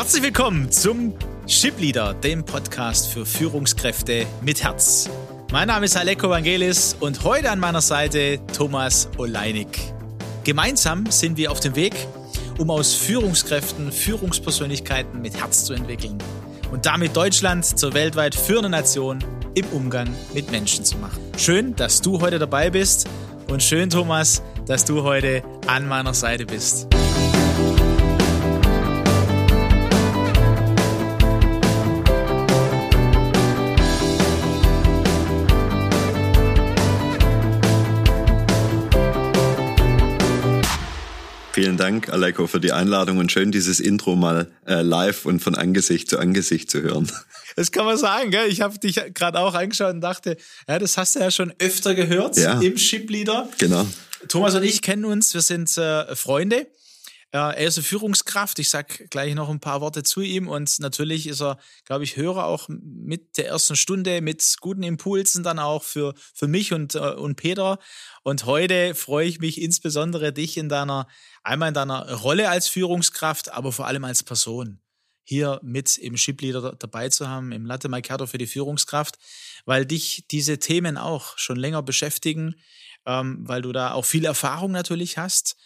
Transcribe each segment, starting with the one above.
Herzlich willkommen zum Shipleader, dem Podcast für Führungskräfte mit Herz. Mein Name ist Aleko Vangelis und heute an meiner Seite Thomas Oleinik. Gemeinsam sind wir auf dem Weg, um aus Führungskräften Führungspersönlichkeiten mit Herz zu entwickeln und damit Deutschland zur weltweit führenden Nation im Umgang mit Menschen zu machen. Schön, dass du heute dabei bist und schön, Thomas, dass du heute an meiner Seite bist. Vielen Dank, Aleko, für die Einladung und schön, dieses Intro mal äh, live und von Angesicht zu Angesicht zu hören. Das kann man sagen, gell? Ich habe dich gerade auch angeschaut und dachte, ja, das hast du ja schon öfter gehört ja. im Shipleader. Genau. Thomas und ich kennen uns, wir sind äh, Freunde. er ist eine Führungskraft. Ich sag gleich noch ein paar Worte zu ihm und natürlich ist er, glaube ich, Hörer auch mit der ersten Stunde mit guten Impulsen dann auch für für mich und äh, und Peter. Und heute freue ich mich insbesondere dich in deiner einmal in deiner Rolle als Führungskraft, aber vor allem als Person hier mit im Shipleader dabei zu haben, im Latte Macchiato für die Führungskraft, weil dich diese Themen auch schon länger beschäftigen, ähm, weil du da auch viel Erfahrung natürlich hast.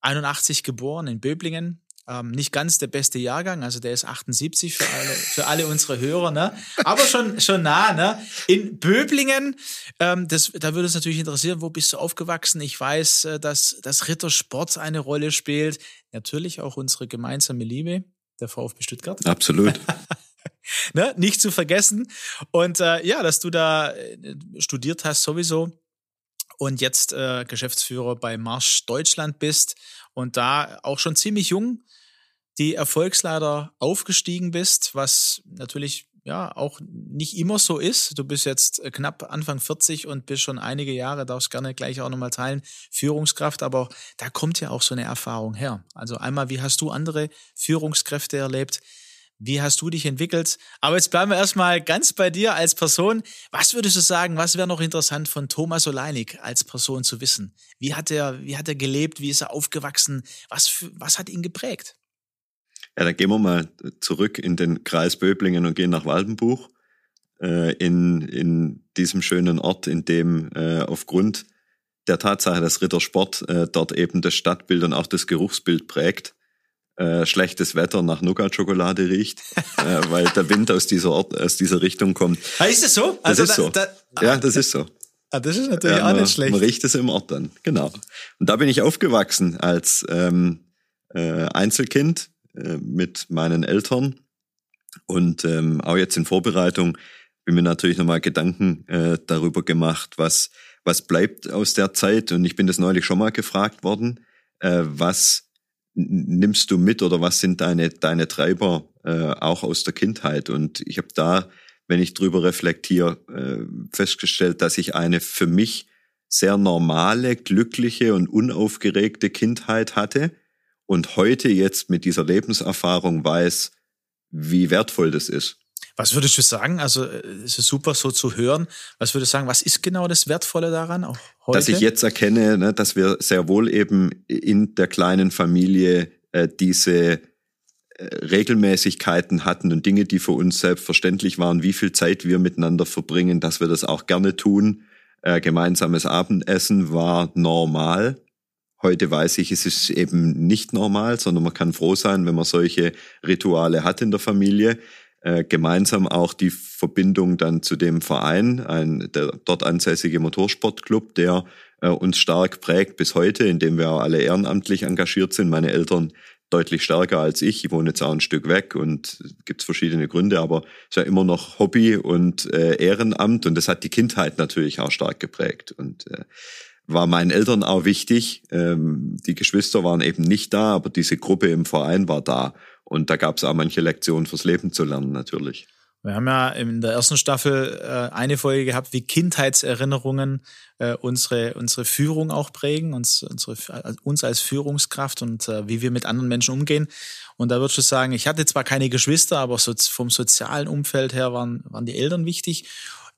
81 geboren in Böblingen, ähm, nicht ganz der beste Jahrgang, also der ist 78 für alle, für alle unsere Hörer, ne? Aber schon, schon nah, ne? In Böblingen, ähm, das, da würde es natürlich interessieren, wo bist du aufgewachsen? Ich weiß, äh, dass, dass Rittersport eine Rolle spielt. Natürlich auch unsere gemeinsame Liebe, der VfB Stuttgart. Absolut. ne? Nicht zu vergessen. Und äh, ja, dass du da äh, studiert hast sowieso und jetzt äh, Geschäftsführer bei Marsch Deutschland bist und da auch schon ziemlich jung die Erfolgsleiter aufgestiegen bist, was natürlich ja auch nicht immer so ist. Du bist jetzt knapp Anfang 40 und bist schon einige Jahre, darfst gerne gleich auch nochmal teilen, Führungskraft, aber da kommt ja auch so eine Erfahrung her. Also einmal, wie hast du andere Führungskräfte erlebt? Wie hast du dich entwickelt? Aber jetzt bleiben wir erstmal ganz bei dir als Person. Was würdest du sagen, was wäre noch interessant von Thomas Oleinik als Person zu wissen? Wie hat er, wie hat er gelebt? Wie ist er aufgewachsen? Was, was hat ihn geprägt? Ja, dann gehen wir mal zurück in den Kreis Böblingen und gehen nach Waldenbuch, äh, in, in diesem schönen Ort, in dem äh, aufgrund der Tatsache, dass Rittersport äh, dort eben das Stadtbild und auch das Geruchsbild prägt, äh, schlechtes Wetter nach Nougat-Schokolade riecht, äh, weil der Wind aus dieser Ort, aus dieser Richtung kommt. Ah, ist das so? Also das ist da, so. Da, ja, das ist so. Ah, das ist natürlich ja, auch nicht schlecht. Man riecht es im Ort dann, genau. Und da bin ich aufgewachsen als ähm, äh, Einzelkind äh, mit meinen Eltern. Und ähm, auch jetzt in Vorbereitung bin mir natürlich nochmal Gedanken äh, darüber gemacht, was, was bleibt aus der Zeit. Und ich bin das neulich schon mal gefragt worden, äh, was nimmst du mit oder was sind deine, deine Treiber äh, auch aus der Kindheit? Und ich habe da, wenn ich drüber reflektiere, äh, festgestellt, dass ich eine für mich sehr normale, glückliche und unaufgeregte Kindheit hatte und heute jetzt mit dieser Lebenserfahrung weiß, wie wertvoll das ist. Was würdest du sagen? Also es ist super so zu hören. Was würdest du sagen, was ist genau das Wertvolle daran auch heute? Dass ich jetzt erkenne, ne, dass wir sehr wohl eben in der kleinen Familie äh, diese äh, Regelmäßigkeiten hatten und Dinge, die für uns selbstverständlich waren, wie viel Zeit wir miteinander verbringen, dass wir das auch gerne tun. Äh, gemeinsames Abendessen war normal. Heute weiß ich, es ist eben nicht normal, sondern man kann froh sein, wenn man solche Rituale hat in der Familie. Äh, gemeinsam auch die Verbindung dann zu dem Verein, ein der dort ansässige Motorsportclub, der äh, uns stark prägt bis heute, in dem wir auch alle ehrenamtlich engagiert sind. Meine Eltern deutlich stärker als ich. Ich wohne jetzt auch ein Stück weg und gibt verschiedene Gründe, aber es ist ja immer noch Hobby und äh, Ehrenamt und das hat die Kindheit natürlich auch stark geprägt. Und äh, war meinen Eltern auch wichtig. Ähm, die Geschwister waren eben nicht da, aber diese Gruppe im Verein war da. Und da gab es auch manche Lektionen fürs Leben zu lernen, natürlich. Wir haben ja in der ersten Staffel äh, eine Folge gehabt, wie Kindheitserinnerungen äh, unsere, unsere Führung auch prägen, uns, unsere, äh, uns als Führungskraft und äh, wie wir mit anderen Menschen umgehen. Und da würdest du sagen, ich hatte zwar keine Geschwister, aber so vom sozialen Umfeld her waren, waren die Eltern wichtig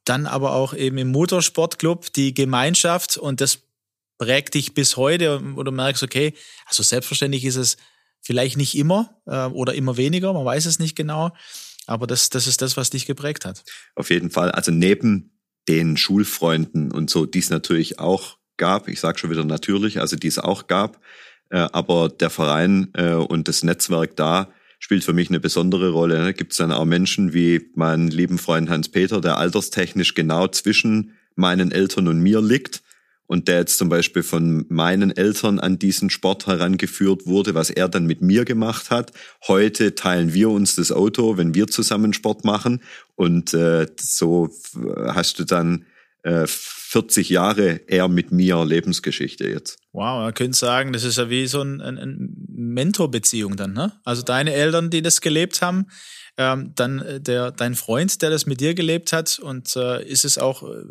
dann aber auch eben im Motorsportclub die Gemeinschaft und das prägt dich bis heute, wo du merkst, okay, also selbstverständlich ist es Vielleicht nicht immer äh, oder immer weniger, man weiß es nicht genau. Aber das, das ist das, was dich geprägt hat. Auf jeden Fall. Also neben den Schulfreunden und so, die es natürlich auch gab, ich sage schon wieder natürlich, also die es auch gab, äh, aber der Verein äh, und das Netzwerk da spielt für mich eine besondere Rolle. Da gibt es dann auch Menschen wie meinen lieben Freund Hans-Peter, der alterstechnisch genau zwischen meinen Eltern und mir liegt und der jetzt zum Beispiel von meinen Eltern an diesen Sport herangeführt wurde, was er dann mit mir gemacht hat. Heute teilen wir uns das Auto, wenn wir zusammen Sport machen und äh, so hast du dann äh, 40 Jahre er mit mir Lebensgeschichte jetzt. Wow, man könnte sagen, das ist ja wie so ein, ein, ein Mentorbeziehung dann, ne? Also deine Eltern, die das gelebt haben, ähm, dann äh, der, dein Freund, der das mit dir gelebt hat und äh, ist es auch äh,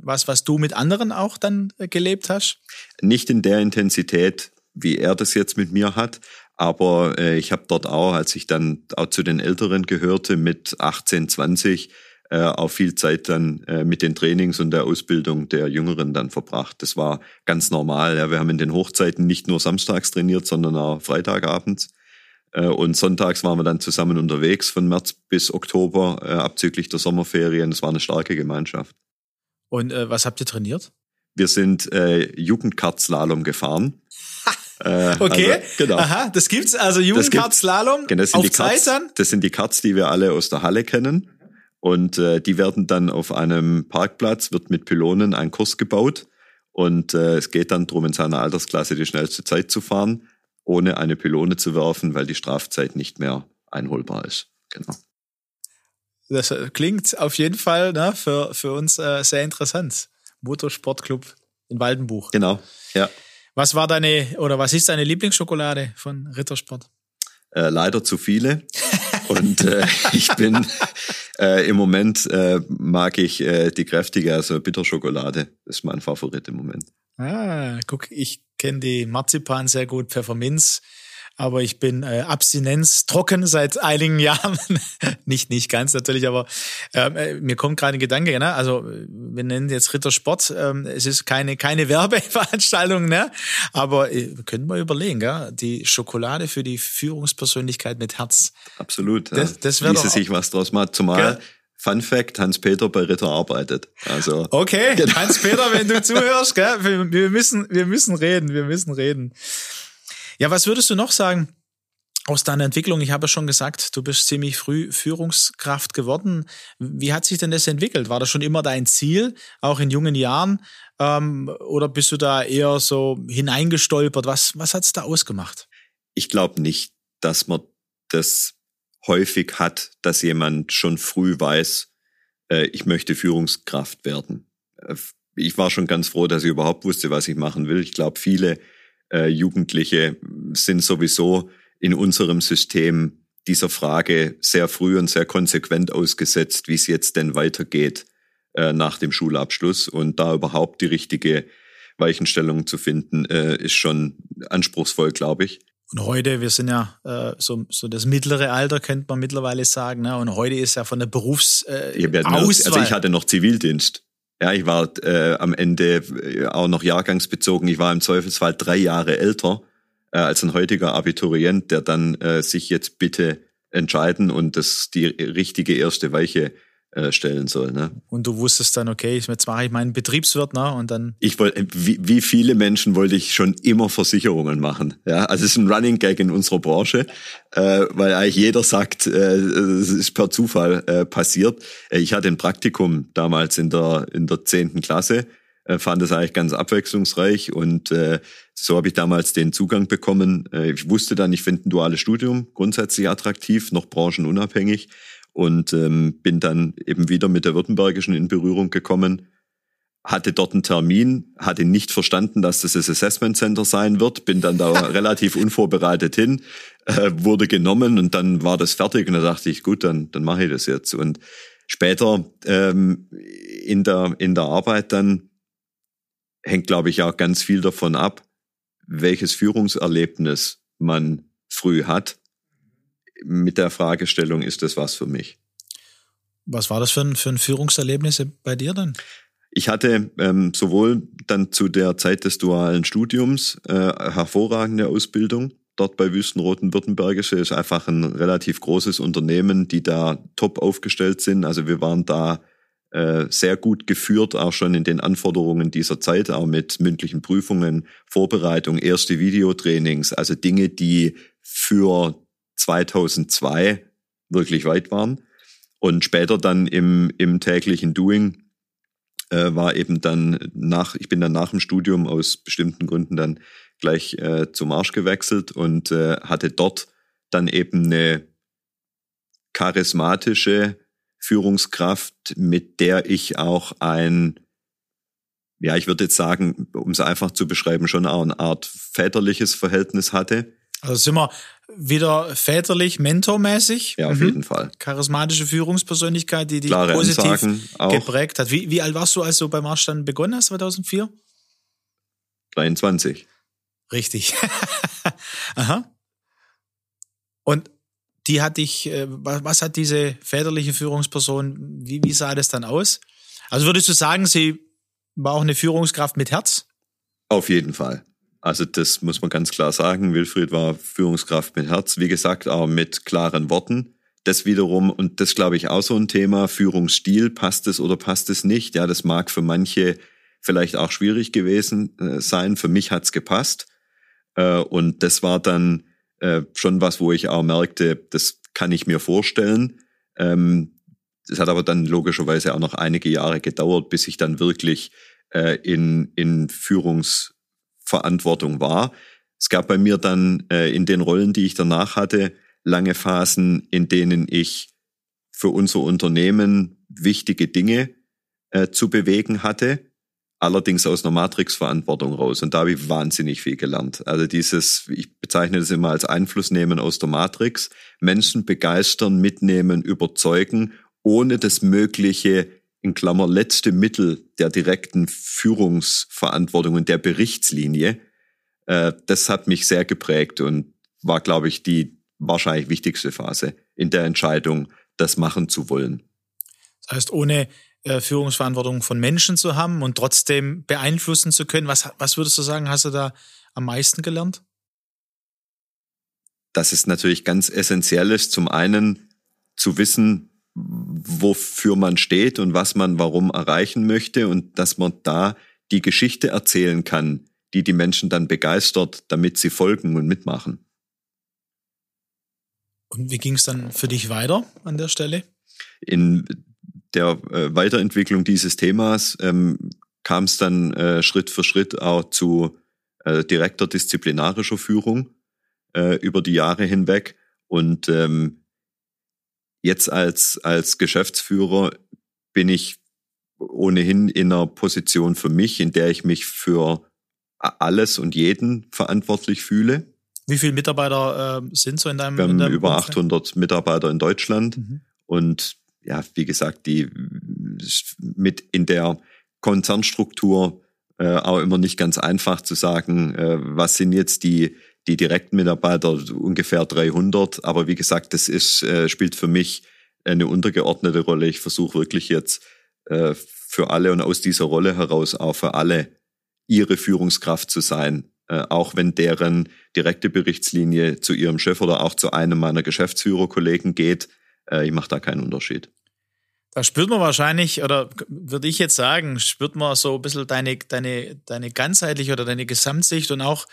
was, was du mit anderen auch dann äh, gelebt hast? Nicht in der Intensität, wie er das jetzt mit mir hat, aber äh, ich habe dort auch, als ich dann auch zu den Älteren gehörte, mit 18, 20, äh, auch viel Zeit dann äh, mit den Trainings und der Ausbildung der Jüngeren dann verbracht. Das war ganz normal. Ja. Wir haben in den Hochzeiten nicht nur samstags trainiert, sondern auch Freitagabends. Äh, und sonntags waren wir dann zusammen unterwegs von März bis Oktober, äh, abzüglich der Sommerferien. Es war eine starke Gemeinschaft. Und äh, was habt ihr trainiert? Wir sind äh, Jugendkartslalom gefahren. Äh, okay, also, genau. Aha, das gibt's also Jugendkartslalom genau, das sind auf die Karts, Das sind die Karts, die wir alle aus der Halle kennen. Und äh, die werden dann auf einem Parkplatz, wird mit Pylonen ein Kurs gebaut. Und äh, es geht dann darum, in seiner Altersklasse die schnellste Zeit zu fahren ohne eine Pylone zu werfen, weil die Strafzeit nicht mehr einholbar ist. Genau. Das äh, klingt auf jeden Fall ne, für, für uns äh, sehr interessant. Motorsportclub in Waldenbuch. Genau, ja. Was war deine oder was ist deine Lieblingsschokolade von Rittersport? Äh, leider zu viele. Und äh, ich bin äh, im Moment äh, mag ich äh, die kräftige, also Bitterschokolade. Das ist mein Favorit im Moment. Ah, guck, ich kenne die Marzipan sehr gut, Pfefferminz, aber ich bin äh, Abstinenz trocken seit einigen Jahren. nicht, nicht ganz natürlich, aber ähm, äh, mir kommt gerade ein Gedanke, ne? Also wir nennen jetzt Rittersport. Ähm, es ist keine, keine Werbeveranstaltung, ne? Aber äh, können wir überlegen, gell? Die Schokolade für die Führungspersönlichkeit mit Herz. Absolut. Das, das wäre sich was draus macht, zumal. Gell? Fun Fact, Hans-Peter bei Ritter arbeitet. Also. Okay, genau. Hans-Peter, wenn du zuhörst, gell? Wir, wir, müssen, wir müssen reden, wir müssen reden. Ja, was würdest du noch sagen aus deiner Entwicklung? Ich habe schon gesagt, du bist ziemlich früh Führungskraft geworden. Wie hat sich denn das entwickelt? War das schon immer dein Ziel, auch in jungen Jahren? Ähm, oder bist du da eher so hineingestolpert? Was, was hat's da ausgemacht? Ich glaube nicht, dass man das häufig hat, dass jemand schon früh weiß, äh, ich möchte Führungskraft werden. Äh, ich war schon ganz froh, dass ich überhaupt wusste, was ich machen will. Ich glaube, viele äh, Jugendliche sind sowieso in unserem System dieser Frage sehr früh und sehr konsequent ausgesetzt, wie es jetzt denn weitergeht nach dem Schulabschluss. Und da überhaupt die richtige Weichenstellung zu finden, ist schon anspruchsvoll, glaube ich. Und heute, wir sind ja äh, so, so das mittlere Alter, könnte man mittlerweile sagen. Ne? Und heute ist ja von der Berufs äh, ich Also ich hatte noch Zivildienst. Ja, ich war äh, am Ende äh, auch noch jahrgangsbezogen. Ich war im Zweifelsfall drei Jahre älter äh, als ein heutiger Abiturient, der dann äh, sich jetzt bitte entscheiden und das die richtige erste Weiche äh, stellen soll. Ne? Und du wusstest dann, okay, jetzt mache ich meinen Betriebswirt, ne? Und dann. Ich wollte, wie, wie viele Menschen wollte ich schon immer Versicherungen machen. Ja, also es ist ein Running Gag in unserer Branche, äh, weil eigentlich jeder sagt, äh, es ist per Zufall äh, passiert. Äh, ich hatte ein Praktikum damals in der in der zehnten Klasse, äh, fand es eigentlich ganz abwechslungsreich und äh, so habe ich damals den Zugang bekommen. Äh, ich wusste dann, ich finde ein duales Studium grundsätzlich attraktiv, noch branchenunabhängig und ähm, bin dann eben wieder mit der Württembergischen in Berührung gekommen, hatte dort einen Termin, hatte nicht verstanden, dass das das Assessment Center sein wird, bin dann da relativ unvorbereitet hin, äh, wurde genommen und dann war das fertig und da dachte ich, gut, dann, dann mache ich das jetzt. Und später ähm, in, der, in der Arbeit dann hängt, glaube ich, auch ganz viel davon ab, welches Führungserlebnis man früh hat mit der Fragestellung, ist das was für mich? Was war das für ein, für ein Führungserlebnis bei dir dann? Ich hatte ähm, sowohl dann zu der Zeit des dualen Studiums äh, hervorragende Ausbildung dort bei Wüstenroten Württembergische ist einfach ein relativ großes Unternehmen, die da top aufgestellt sind. Also wir waren da äh, sehr gut geführt, auch schon in den Anforderungen dieser Zeit, auch mit mündlichen Prüfungen, Vorbereitung, erste Videotrainings, also Dinge, die für 2002 wirklich weit waren. Und später dann im, im täglichen Doing äh, war eben dann nach, ich bin dann nach dem Studium aus bestimmten Gründen dann gleich äh, zum Arsch gewechselt und äh, hatte dort dann eben eine charismatische Führungskraft, mit der ich auch ein, ja, ich würde jetzt sagen, um es einfach zu beschreiben, schon auch eine Art väterliches Verhältnis hatte. Also sind wir wieder väterlich, mentormäßig. Ja, auf mhm. jeden Fall. Charismatische Führungspersönlichkeit, die dich positiv geprägt hat. Wie, wie alt warst du, als du beim Marsch dann begonnen hast, 2004? 23. Richtig. Aha. Und die hat dich, äh, was hat diese väterliche Führungsperson, wie, wie sah das dann aus? Also würdest du sagen, sie war auch eine Führungskraft mit Herz? Auf jeden Fall. Also das muss man ganz klar sagen. Wilfried war Führungskraft mit Herz, wie gesagt, auch mit klaren Worten. Das wiederum, und das glaube ich auch so ein Thema, Führungsstil, passt es oder passt es nicht? Ja, das mag für manche vielleicht auch schwierig gewesen äh, sein. Für mich hat's gepasst. Äh, und das war dann äh, schon was, wo ich auch merkte, das kann ich mir vorstellen. Ähm, das hat aber dann logischerweise auch noch einige Jahre gedauert, bis ich dann wirklich in, in Führungsverantwortung war. Es gab bei mir dann äh, in den Rollen, die ich danach hatte, lange Phasen, in denen ich für unser Unternehmen wichtige Dinge äh, zu bewegen hatte allerdings aus einer Matrix-Verantwortung raus. Und da habe ich wahnsinnig viel gelernt. Also dieses, ich bezeichne das immer als Einflussnehmen aus der Matrix. Menschen begeistern, mitnehmen, überzeugen, ohne das mögliche, in Klammer, letzte Mittel der direkten Führungsverantwortung und der Berichtslinie. Äh, das hat mich sehr geprägt und war, glaube ich, die wahrscheinlich wichtigste Phase in der Entscheidung, das machen zu wollen. Das heißt, ohne äh, Führungsverantwortung von Menschen zu haben und trotzdem beeinflussen zu können. Was, was würdest du sagen, hast du da am meisten gelernt? Das ist natürlich ganz essentiell ist, zum einen zu wissen, wofür man steht und was man warum erreichen möchte und dass man da die Geschichte erzählen kann, die die Menschen dann begeistert, damit sie folgen und mitmachen. Und wie ging es dann für dich weiter an der Stelle? In der äh, Weiterentwicklung dieses Themas ähm, kam es dann äh, Schritt für Schritt auch zu äh, direkter disziplinarischer Führung äh, über die Jahre hinweg. Und ähm, jetzt als, als Geschäftsführer bin ich ohnehin in einer Position für mich, in der ich mich für alles und jeden verantwortlich fühle. Wie viele Mitarbeiter äh, sind so in deinem? Wir haben deinem über Umfeld? 800 Mitarbeiter in Deutschland mhm. und ja, wie gesagt, die mit in der Konzernstruktur äh, auch immer nicht ganz einfach zu sagen, äh, was sind jetzt die die direkten Mitarbeiter ungefähr 300, aber wie gesagt, das ist äh, spielt für mich eine untergeordnete Rolle. Ich versuche wirklich jetzt äh, für alle und aus dieser Rolle heraus auch für alle ihre Führungskraft zu sein, äh, auch wenn deren direkte Berichtslinie zu ihrem Chef oder auch zu einem meiner Geschäftsführerkollegen geht, äh, ich mache da keinen Unterschied. Da spürt man wahrscheinlich, oder würde ich jetzt sagen, spürt man so ein bisschen deine, deine, deine ganzheitliche oder deine Gesamtsicht und auch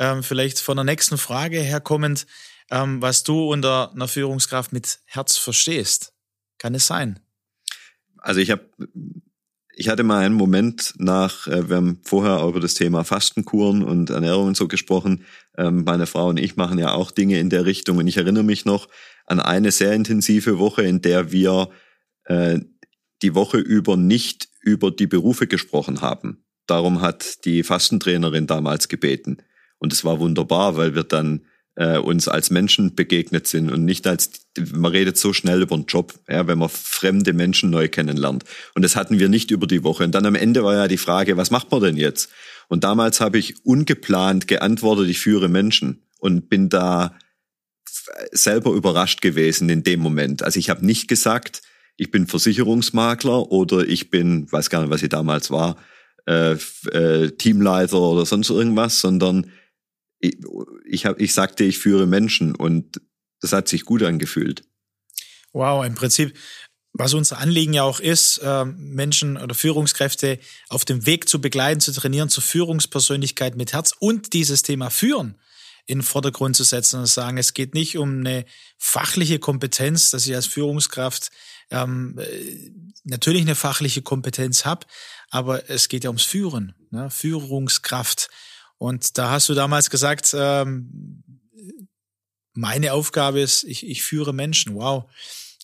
ähm, vielleicht von der nächsten Frage herkommend, ähm, was du unter einer Führungskraft mit Herz verstehst. Kann es sein? Also ich habe ich hatte mal einen Moment nach, äh, wir haben vorher über das Thema Fastenkuren und Ernährung und so gesprochen. Ähm, meine Frau und ich machen ja auch Dinge in der Richtung. Und ich erinnere mich noch an eine sehr intensive Woche, in der wir äh, die Woche über nicht über die Berufe gesprochen haben. Darum hat die Fastentrainerin damals gebeten. Und es war wunderbar, weil wir dann äh, uns als Menschen begegnet sind und nicht als, man redet so schnell über den Job, ja, wenn man fremde Menschen neu kennenlernt. Und das hatten wir nicht über die Woche. Und dann am Ende war ja die Frage, was macht man denn jetzt? Und damals habe ich ungeplant geantwortet, ich führe Menschen und bin da selber überrascht gewesen in dem Moment. Also ich habe nicht gesagt, ich bin Versicherungsmakler oder ich bin, weiß gar nicht, was ich damals war, äh, äh, Teamleiter oder sonst irgendwas, sondern ich, hab, ich sagte, ich führe Menschen und das hat sich gut angefühlt. Wow, im Prinzip, was unser Anliegen ja auch ist, äh, Menschen oder Führungskräfte auf dem Weg zu begleiten, zu trainieren, zur Führungspersönlichkeit mit Herz und dieses Thema führen in den Vordergrund zu setzen und sagen, es geht nicht um eine fachliche Kompetenz, dass ich als Führungskraft ähm, äh, natürlich eine fachliche Kompetenz habe, aber es geht ja ums Führen, ne? Führungskraft. Und da hast du damals gesagt, ähm, meine Aufgabe ist, ich, ich führe Menschen. Wow.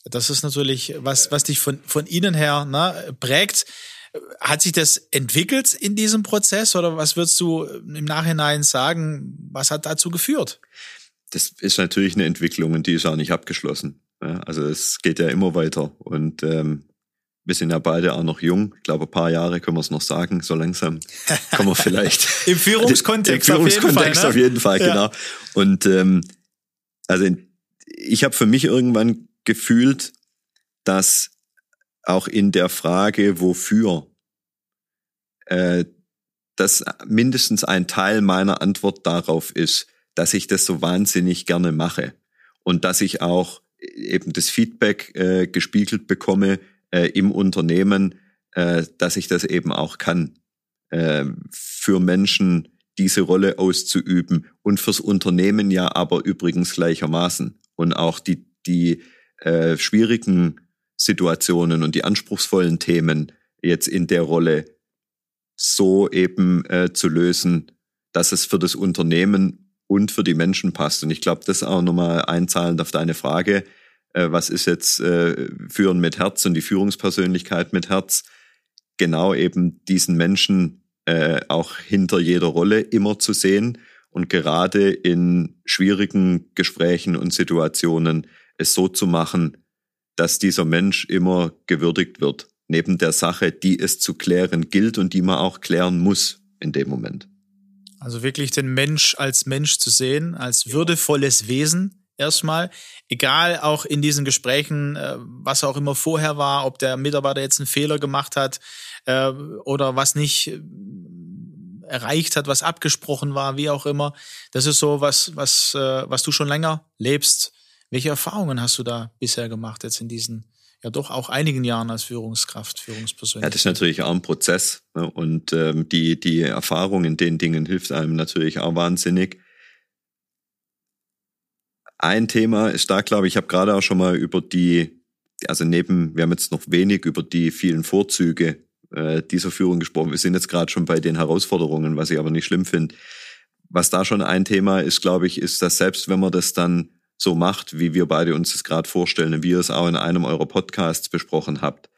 Das ist natürlich was, was dich von, von innen her ne, prägt. Hat sich das entwickelt in diesem Prozess oder was würdest du im Nachhinein sagen, was hat dazu geführt? Das ist natürlich eine Entwicklung und die ist auch nicht abgeschlossen. Also es geht ja immer weiter und ähm, wir sind ja beide auch noch jung. Ich glaube, ein paar Jahre können wir es noch sagen. So langsam kommen wir vielleicht. Im Führungskontext, Im Führungskontext auf jeden Fall, auf jeden Fall ja. genau. Und ähm, also ich habe für mich irgendwann gefühlt, dass auch in der Frage, wofür, äh, dass mindestens ein Teil meiner Antwort darauf ist, dass ich das so wahnsinnig gerne mache und dass ich auch eben das Feedback äh, gespiegelt bekomme äh, im Unternehmen, äh, dass ich das eben auch kann, äh, für Menschen diese Rolle auszuüben und fürs Unternehmen ja aber übrigens gleichermaßen und auch die die äh, schwierigen Situationen und die anspruchsvollen Themen jetzt in der Rolle so eben äh, zu lösen, dass es für das Unternehmen und für die Menschen passt. Und ich glaube, das auch nochmal einzahlend auf deine Frage, äh, was ist jetzt äh, Führen mit Herz und die Führungspersönlichkeit mit Herz, genau eben diesen Menschen äh, auch hinter jeder Rolle immer zu sehen und gerade in schwierigen Gesprächen und Situationen es so zu machen, dass dieser Mensch immer gewürdigt wird, neben der Sache, die es zu klären gilt und die man auch klären muss in dem Moment. Also wirklich den Mensch als Mensch zu sehen, als würdevolles Wesen erstmal, egal auch in diesen Gesprächen, äh, was auch immer vorher war, ob der Mitarbeiter jetzt einen Fehler gemacht hat äh, oder was nicht äh, erreicht hat, was abgesprochen war, wie auch immer. Das ist so was, was, was du schon länger lebst welche Erfahrungen hast du da bisher gemacht, jetzt in diesen ja doch auch einigen Jahren als Führungskraft, Führungspersönlichkeit? Ja, das ist natürlich auch ein Prozess. Ne? Und ähm, die, die Erfahrung in den Dingen hilft einem natürlich auch wahnsinnig. Ein Thema ist da, glaube ich, ich habe gerade auch schon mal über die, also neben, wir haben jetzt noch wenig über die vielen Vorzüge äh, dieser Führung gesprochen. Wir sind jetzt gerade schon bei den Herausforderungen, was ich aber nicht schlimm finde. Was da schon ein Thema ist, glaube ich, ist, dass selbst wenn man das dann so macht, wie wir beide uns das gerade vorstellen wie ihr es auch in einem eurer Podcasts besprochen habt.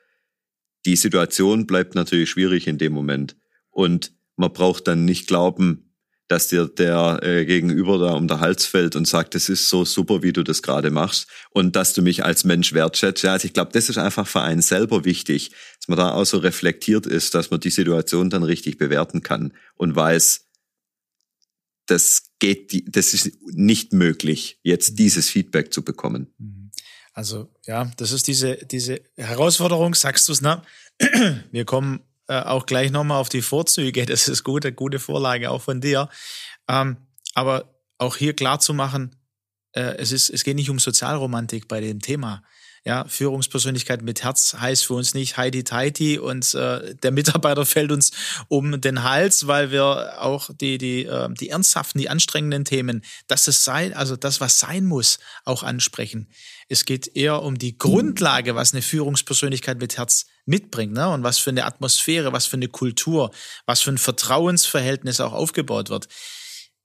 Die Situation bleibt natürlich schwierig in dem Moment. Und man braucht dann nicht glauben, dass dir der äh, Gegenüber da um der Hals fällt und sagt, das ist so super, wie du das gerade machst und dass du mich als Mensch wertschätzt. Ja, also ich glaube, das ist einfach für einen selber wichtig, dass man da auch so reflektiert ist, dass man die Situation dann richtig bewerten kann und weiß, das geht, das ist nicht möglich, jetzt mhm. dieses Feedback zu bekommen. Mhm. Also ja, das ist diese, diese Herausforderung, sagst du es, ne? Wir kommen äh, auch gleich nochmal auf die Vorzüge. Das ist gute, gute Vorlage auch von dir. Ähm, aber auch hier klar zu machen, äh, es ist, es geht nicht um Sozialromantik bei dem Thema. Ja, Führungspersönlichkeit mit Herz heißt für uns nicht Heidi Tighty und äh, der Mitarbeiter fällt uns um den Hals, weil wir auch die, die, äh, die ernsthaften, die anstrengenden Themen, dass es sein, also das, was sein muss, auch ansprechen. Es geht eher um die Grundlage, was eine Führungspersönlichkeit mit Herz mitbringt, ne? Und was für eine Atmosphäre, was für eine Kultur, was für ein Vertrauensverhältnis auch aufgebaut wird.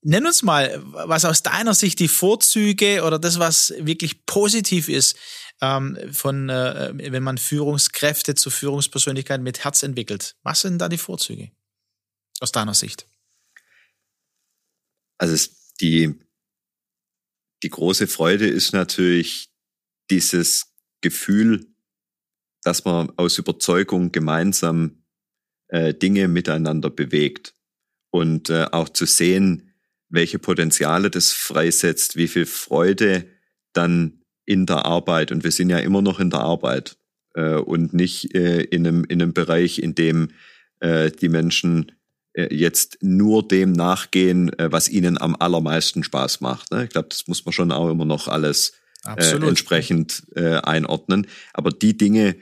Nenn uns mal, was aus deiner Sicht die Vorzüge oder das, was wirklich positiv ist, ähm, von, äh, wenn man Führungskräfte zu Führungspersönlichkeiten mit Herz entwickelt. Was sind da die Vorzüge aus deiner Sicht? Also die, die große Freude ist natürlich dieses Gefühl, dass man aus Überzeugung gemeinsam äh, Dinge miteinander bewegt und äh, auch zu sehen, welche Potenziale das freisetzt, wie viel Freude dann in der Arbeit und wir sind ja immer noch in der Arbeit äh, und nicht äh, in, einem, in einem Bereich, in dem äh, die Menschen äh, jetzt nur dem nachgehen, äh, was ihnen am allermeisten Spaß macht. Ne? Ich glaube, das muss man schon auch immer noch alles äh, entsprechend äh, einordnen. Aber die Dinge,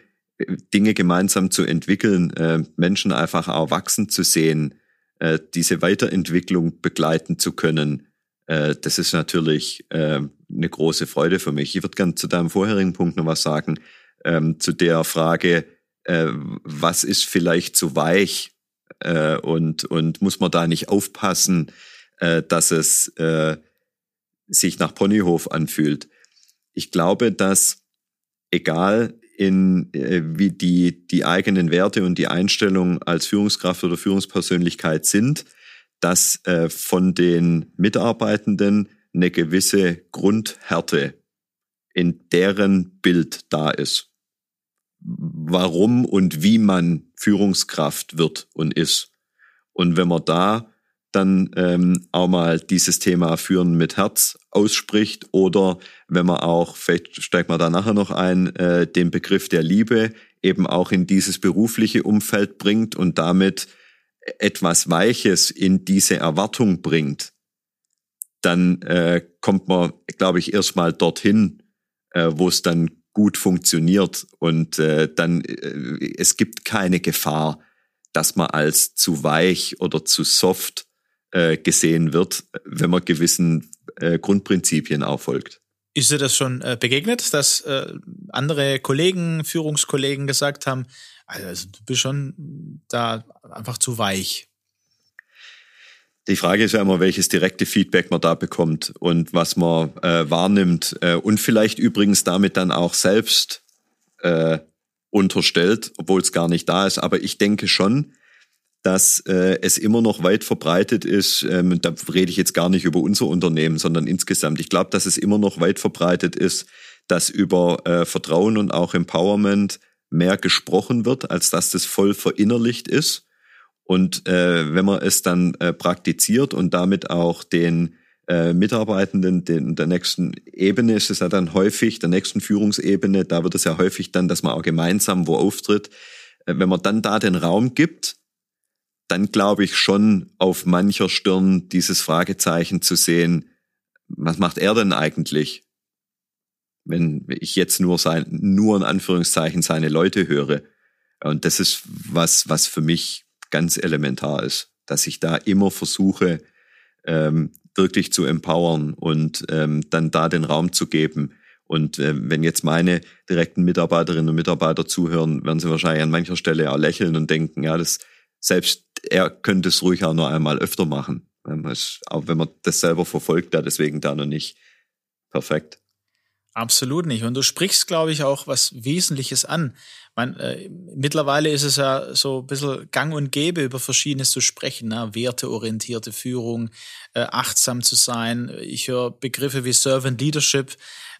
Dinge gemeinsam zu entwickeln, äh, Menschen einfach auch wachsen zu sehen, äh, diese Weiterentwicklung begleiten zu können, äh, das ist natürlich äh, eine große Freude für mich. Ich würde gerne zu deinem vorherigen Punkt noch was sagen, ähm, zu der Frage, äh, was ist vielleicht zu weich äh, und, und muss man da nicht aufpassen, äh, dass es äh, sich nach Ponyhof anfühlt. Ich glaube, dass egal in äh, wie die die eigenen Werte und die Einstellung als Führungskraft oder Führungspersönlichkeit sind, dass äh, von den Mitarbeitenden eine gewisse Grundhärte in deren Bild da ist. Warum und wie man Führungskraft wird und ist. Und wenn man da dann ähm, auch mal dieses Thema Führen mit Herz ausspricht oder wenn man auch, vielleicht steigt man da nachher noch ein, äh, den Begriff der Liebe eben auch in dieses berufliche Umfeld bringt und damit etwas Weiches in diese Erwartung bringt, dann äh, kommt man, glaube ich, erstmal dorthin, äh, wo es dann gut funktioniert und äh, dann äh, es gibt keine Gefahr, dass man als zu weich oder zu soft äh, gesehen wird, wenn man gewissen äh, Grundprinzipien auch folgt. Ist dir das schon äh, begegnet, dass äh, andere Kollegen, Führungskollegen gesagt haben, also du bist schon da einfach zu weich? Die Frage ist ja immer, welches direkte Feedback man da bekommt und was man äh, wahrnimmt äh, und vielleicht übrigens damit dann auch selbst äh, unterstellt, obwohl es gar nicht da ist. Aber ich denke schon, dass äh, es immer noch weit verbreitet ist, ähm, da rede ich jetzt gar nicht über unser Unternehmen, sondern insgesamt. Ich glaube, dass es immer noch weit verbreitet ist, dass über äh, Vertrauen und auch Empowerment mehr gesprochen wird, als dass das voll verinnerlicht ist. Und äh, wenn man es dann äh, praktiziert und damit auch den äh, Mitarbeitenden den, der nächsten Ebene ist es ja dann häufig, der nächsten Führungsebene, da wird es ja häufig dann, dass man auch gemeinsam wo auftritt. Äh, wenn man dann da den Raum gibt, dann glaube ich schon auf mancher Stirn dieses Fragezeichen zu sehen, was macht er denn eigentlich? Wenn ich jetzt nur sein, nur in Anführungszeichen seine Leute höre. Und das ist was, was für mich ganz elementar ist, dass ich da immer versuche, ähm, wirklich zu empowern und ähm, dann da den Raum zu geben. Und äh, wenn jetzt meine direkten Mitarbeiterinnen und Mitarbeiter zuhören, werden sie wahrscheinlich an mancher Stelle auch lächeln und denken, ja, das selbst er könnte es ruhig auch noch einmal öfter machen. Auch wenn man das selber verfolgt, da deswegen da noch nicht perfekt. Absolut nicht. Und du sprichst, glaube ich, auch was Wesentliches an. Man, äh, mittlerweile ist es ja so ein bisschen gang und gäbe, über Verschiedenes zu sprechen. Ne? Werteorientierte Führung, äh, achtsam zu sein. Ich höre Begriffe wie Servant Leadership.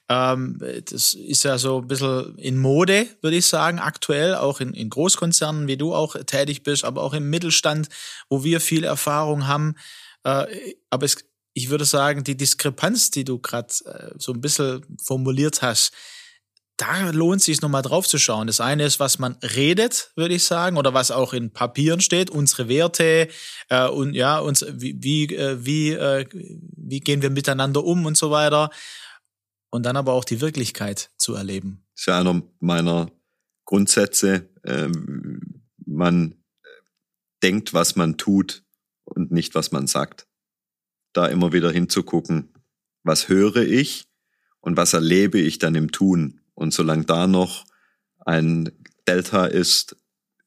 Ähm, das ist ja so ein bisschen in Mode, würde ich sagen, aktuell, auch in, in Großkonzernen, wie du auch tätig bist, aber auch im Mittelstand, wo wir viel Erfahrung haben. Äh, aber es, ich würde sagen, die Diskrepanz, die du gerade äh, so ein bisschen formuliert hast, da lohnt es nochmal drauf zu schauen. Das eine ist, was man redet, würde ich sagen, oder was auch in Papieren steht, unsere Werte äh, und ja, uns, wie, wie, äh, wie, äh, wie gehen wir miteinander um und so weiter und dann aber auch die Wirklichkeit zu erleben. Das ist ja einer meiner Grundsätze. Ähm, man denkt, was man tut und nicht, was man sagt. Da immer wieder hinzugucken, was höre ich und was erlebe ich dann im Tun. Und solange da noch ein Delta ist,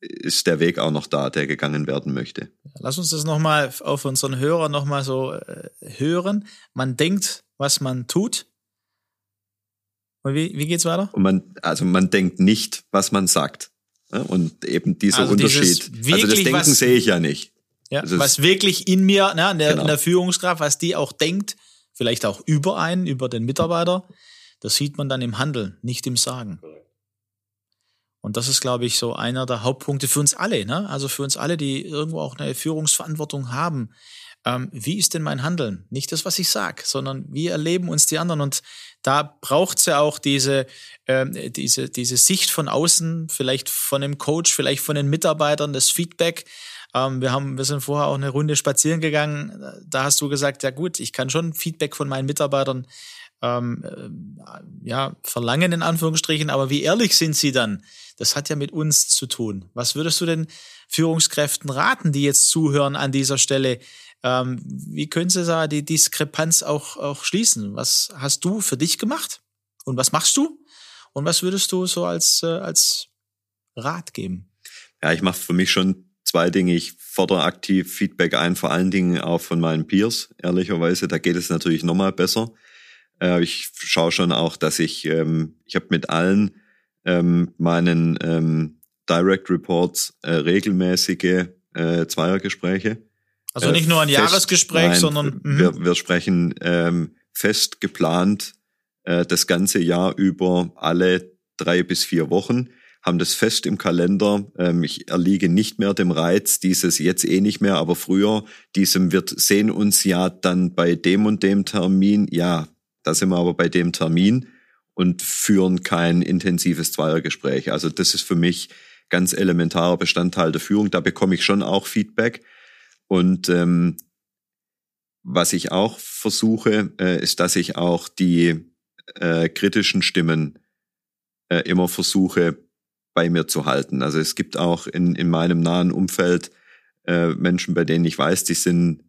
ist der Weg auch noch da, der gegangen werden möchte. Lass uns das nochmal auf unseren Hörer nochmal so äh, hören. Man denkt, was man tut und wie, wie geht's weiter? Und man, also man denkt nicht, was man sagt. Und eben dieser also Unterschied. Also das Denken sehe ich ja nicht. Ja, also was wirklich in mir, ne, in, der, genau. in der Führungskraft, was die auch denkt, vielleicht auch über einen, über den Mitarbeiter, das sieht man dann im Handeln, nicht im Sagen. Und das ist, glaube ich, so einer der Hauptpunkte für uns alle, ne? Also für uns alle, die irgendwo auch eine Führungsverantwortung haben ähm, wie ist denn mein Handeln? Nicht das, was ich sage, sondern wie erleben uns die anderen. Und da braucht es ja auch diese, ähm, diese, diese Sicht von außen, vielleicht von dem Coach, vielleicht von den Mitarbeitern, das Feedback. Ähm, wir haben, wir sind vorher auch eine Runde spazieren gegangen. Da hast du gesagt, ja gut, ich kann schon Feedback von meinen Mitarbeitern ähm, äh, ja, verlangen in Anführungsstrichen, aber wie ehrlich sind sie dann? Das hat ja mit uns zu tun. Was würdest du denn Führungskräften raten, die jetzt zuhören an dieser Stelle? Ähm, wie können sie da die Diskrepanz auch, auch schließen? Was hast du für dich gemacht? Und was machst du? Und was würdest du so als, äh, als Rat geben? Ja, ich mache für mich schon zwei Dinge. Ich fordere aktiv Feedback ein, vor allen Dingen auch von meinen Peers, ehrlicherweise. Da geht es natürlich nochmal besser. Äh, ich schaue schon auch, dass ich, ähm, ich habe mit allen ähm, meinen ähm, Direct Reports äh, regelmäßige äh, Zweiergespräche. Also nicht nur ein fest, Jahresgespräch, nein, sondern mhm. wir, wir sprechen ähm, fest geplant äh, das ganze Jahr über alle drei bis vier Wochen haben das fest im Kalender. Ähm, ich erliege nicht mehr dem Reiz, dieses jetzt eh nicht mehr, aber früher, diesem wird sehen uns ja dann bei dem und dem Termin. Ja, da sind wir aber bei dem Termin und führen kein intensives Zweiergespräch. Also das ist für mich ganz elementarer Bestandteil der Führung. Da bekomme ich schon auch Feedback. Und ähm, was ich auch versuche, äh, ist, dass ich auch die äh, kritischen Stimmen äh, immer versuche bei mir zu halten. Also es gibt auch in, in meinem nahen Umfeld äh, Menschen, bei denen ich weiß, die sind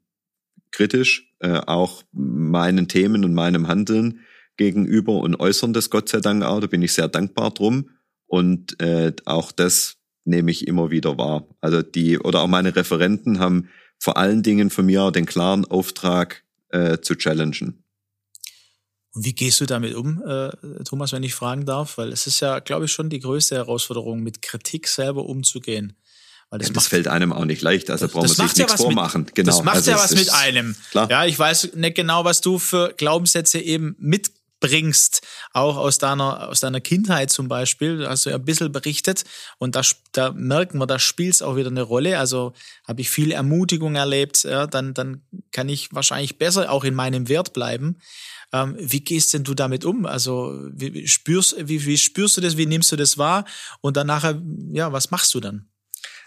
kritisch, äh, auch meinen Themen und meinem Handeln gegenüber und äußern das Gott sei Dank auch. Da bin ich sehr dankbar drum. Und äh, auch das nehme ich immer wieder wahr. Also die oder auch meine Referenten haben vor allen Dingen von mir den klaren Auftrag äh, zu challengen. Und wie gehst du damit um, äh, Thomas, wenn ich fragen darf? Weil es ist ja, glaube ich, schon die größte Herausforderung, mit Kritik selber umzugehen. Weil das, ja, das macht, fällt einem auch nicht leicht, also braucht man sich nichts ja vormachen. Mit, genau. Das macht also ja was mit einem. Klar. Ja, ich weiß nicht genau, was du für Glaubenssätze eben mitbringst, auch aus deiner, aus deiner Kindheit zum Beispiel. Da hast du ja ein bisschen berichtet und da, da merken wir, da spielt es auch wieder eine Rolle. Also habe ich viel Ermutigung erlebt, ja, dann, dann kann ich wahrscheinlich besser auch in meinem Wert bleiben. Ähm, wie gehst denn du damit um? Also wie spürst, wie, wie spürst du das? Wie nimmst du das wahr? Und dann nachher, ja, was machst du dann?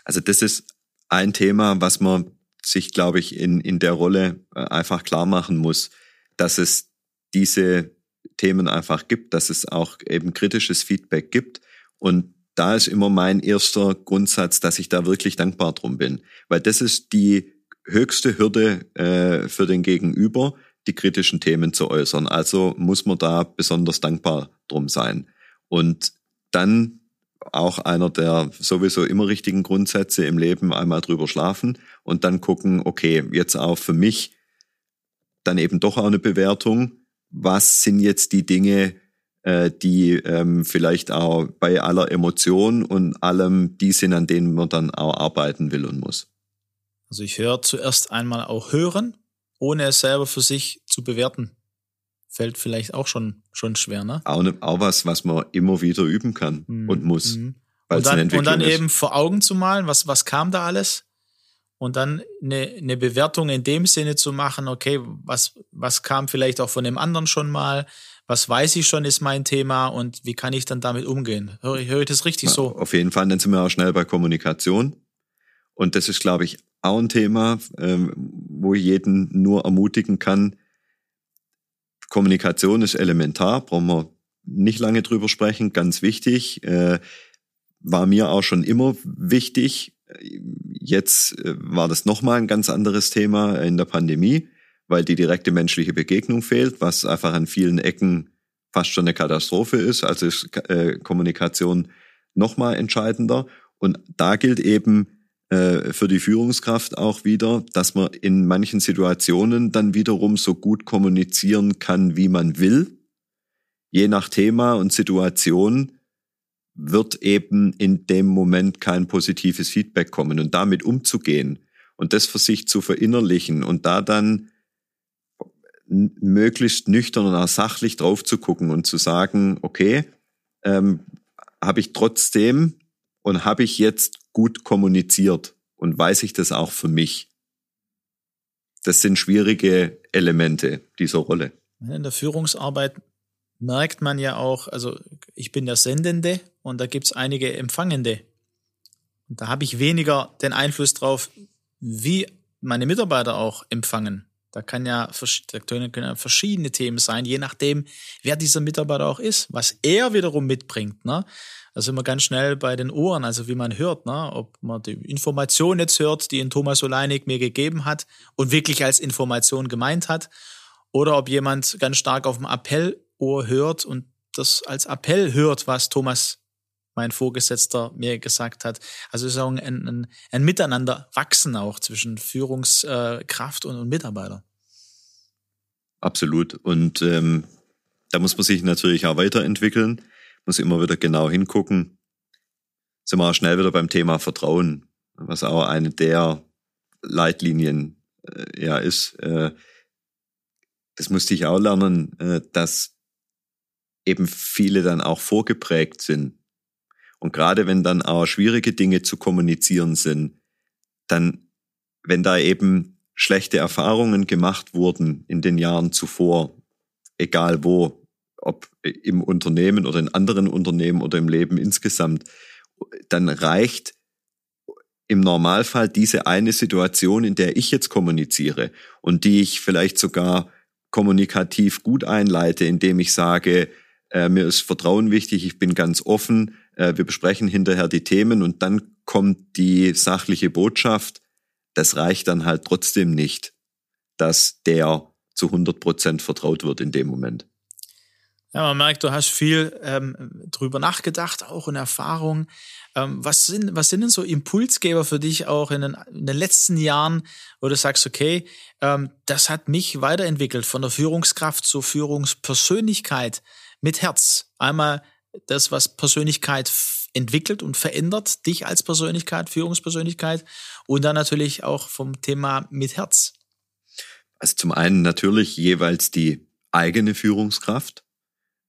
Also das ist ein Thema, was man sich, glaube ich, in, in der Rolle äh, einfach klar machen muss, dass es diese Themen einfach gibt, dass es auch eben kritisches Feedback gibt. Und da ist immer mein erster Grundsatz, dass ich da wirklich dankbar drum bin. Weil das ist die höchste Hürde äh, für den Gegenüber, die kritischen Themen zu äußern. Also muss man da besonders dankbar drum sein. Und dann auch einer der sowieso immer richtigen Grundsätze im Leben einmal drüber schlafen und dann gucken, okay, jetzt auch für mich dann eben doch auch eine Bewertung. Was sind jetzt die Dinge, äh, die ähm, vielleicht auch bei aller Emotion und allem die sind, an denen man dann auch arbeiten will und muss? Also ich höre zuerst einmal auch hören ohne es selber für sich zu bewerten. Fällt vielleicht auch schon, schon schwer, ne? Auch, ne, auch was, was man immer wieder üben kann mhm. und muss. Mhm. Und dann, und dann eben vor Augen zu malen, was, was kam da alles? Und dann eine, eine Bewertung in dem Sinne zu machen, okay, was, was kam vielleicht auch von dem anderen schon mal? Was weiß ich schon, ist mein Thema und wie kann ich dann damit umgehen? Höre, höre ich das richtig ja, so? Auf jeden Fall, dann sind wir auch schnell bei Kommunikation. Und das ist, glaube ich, auch ein Thema, ähm, wo ich jeden nur ermutigen kann. Kommunikation ist elementar, brauchen wir nicht lange drüber sprechen, ganz wichtig. Äh, war mir auch schon immer wichtig. Jetzt äh, war das nochmal ein ganz anderes Thema in der Pandemie, weil die direkte menschliche Begegnung fehlt, was einfach an vielen Ecken fast schon eine Katastrophe ist. Also ist äh, Kommunikation nochmal entscheidender. Und da gilt eben, äh, für die Führungskraft auch wieder, dass man in manchen Situationen dann wiederum so gut kommunizieren kann, wie man will. Je nach Thema und Situation wird eben in dem Moment kein positives Feedback kommen und damit umzugehen und das für sich zu verinnerlichen und da dann möglichst nüchtern und auch sachlich drauf zu gucken und zu sagen, okay, ähm, habe ich trotzdem und habe ich jetzt gut kommuniziert und weiß ich das auch für mich? Das sind schwierige Elemente dieser Rolle. In der Führungsarbeit merkt man ja auch, also ich bin der Sendende und da gibt's einige Empfangende. Und da habe ich weniger den Einfluss drauf, wie meine Mitarbeiter auch empfangen. Da kann ja, können ja verschiedene Themen sein, je nachdem, wer dieser Mitarbeiter auch ist, was er wiederum mitbringt. Ne? Da sind wir ganz schnell bei den Ohren, also wie man hört, ne? ob man die Information jetzt hört, die ein Thomas Oleinik mir gegeben hat und wirklich als Information gemeint hat, oder ob jemand ganz stark auf dem Appellohr hört und das als Appell hört, was Thomas mein Vorgesetzter mir gesagt hat. Also es ist auch ein, ein, ein Miteinander wachsen auch zwischen Führungskraft und, und Mitarbeiter. Absolut. Und ähm, da muss man sich natürlich auch weiterentwickeln, muss immer wieder genau hingucken. Sind wir auch schnell wieder beim Thema Vertrauen, was auch eine der Leitlinien äh, ja ist. Äh, das musste ich auch lernen, äh, dass eben viele dann auch vorgeprägt sind und gerade wenn dann auch schwierige Dinge zu kommunizieren sind, dann, wenn da eben schlechte Erfahrungen gemacht wurden in den Jahren zuvor, egal wo, ob im Unternehmen oder in anderen Unternehmen oder im Leben insgesamt, dann reicht im Normalfall diese eine Situation, in der ich jetzt kommuniziere und die ich vielleicht sogar kommunikativ gut einleite, indem ich sage, äh, mir ist Vertrauen wichtig, ich bin ganz offen, äh, wir besprechen hinterher die Themen und dann kommt die sachliche Botschaft. Das reicht dann halt trotzdem nicht, dass der zu 100 Prozent vertraut wird in dem Moment. Ja, man merkt, du hast viel ähm, drüber nachgedacht, auch in Erfahrung. Ähm, was, sind, was sind denn so Impulsgeber für dich auch in den, in den letzten Jahren, wo du sagst, okay, ähm, das hat mich weiterentwickelt von der Führungskraft zur Führungspersönlichkeit mit Herz. Einmal das, was Persönlichkeit entwickelt und verändert, dich als Persönlichkeit, Führungspersönlichkeit und dann natürlich auch vom Thema mit Herz. Also zum einen natürlich jeweils die eigene Führungskraft.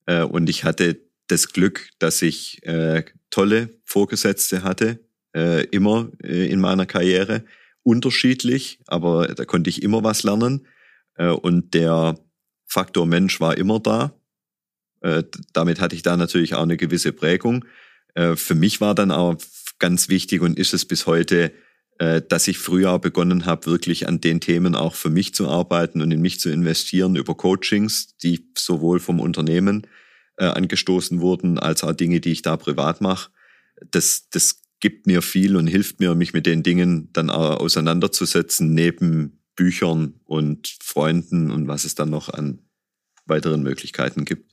Äh, und ich hatte das Glück, dass ich äh, tolle Vorgesetzte hatte, äh, immer in meiner Karriere. Unterschiedlich, aber da konnte ich immer was lernen. Und der Faktor Mensch war immer da. Äh, damit hatte ich da natürlich auch eine gewisse Prägung. Äh, für mich war dann auch ganz wichtig und ist es bis heute, äh, dass ich früher begonnen habe, wirklich an den Themen auch für mich zu arbeiten und in mich zu investieren über Coachings, die sowohl vom Unternehmen äh, angestoßen wurden, als auch Dinge, die ich da privat mache. Das, das gibt mir viel und hilft mir, mich mit den Dingen dann auch auseinanderzusetzen, neben Büchern und Freunden und was es dann noch an weiteren Möglichkeiten gibt.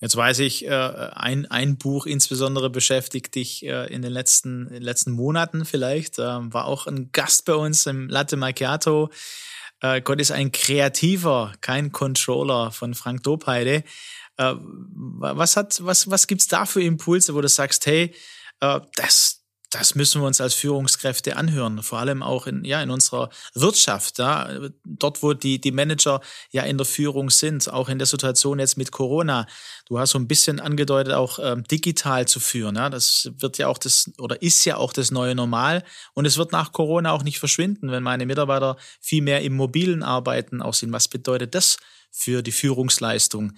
Jetzt weiß ich, äh, ein, ein Buch insbesondere beschäftigt dich äh, in den letzten, in den letzten Monaten vielleicht. Äh, war auch ein Gast bei uns im Latte Macchiato. Äh, Gott ist ein Kreativer, kein Controller von Frank Dopeide. Äh, was hat, was, was gibt's da für Impulse, wo du sagst, hey, äh, das, das müssen wir uns als Führungskräfte anhören, vor allem auch in, ja, in unserer Wirtschaft, ja, dort, wo die, die Manager ja in der Führung sind, auch in der Situation jetzt mit Corona. Du hast so ein bisschen angedeutet, auch ähm, digital zu führen. Ja. Das wird ja auch das oder ist ja auch das neue Normal und es wird nach Corona auch nicht verschwinden, wenn meine Mitarbeiter viel mehr im mobilen Arbeiten auch sind. Was bedeutet das für die Führungsleistung?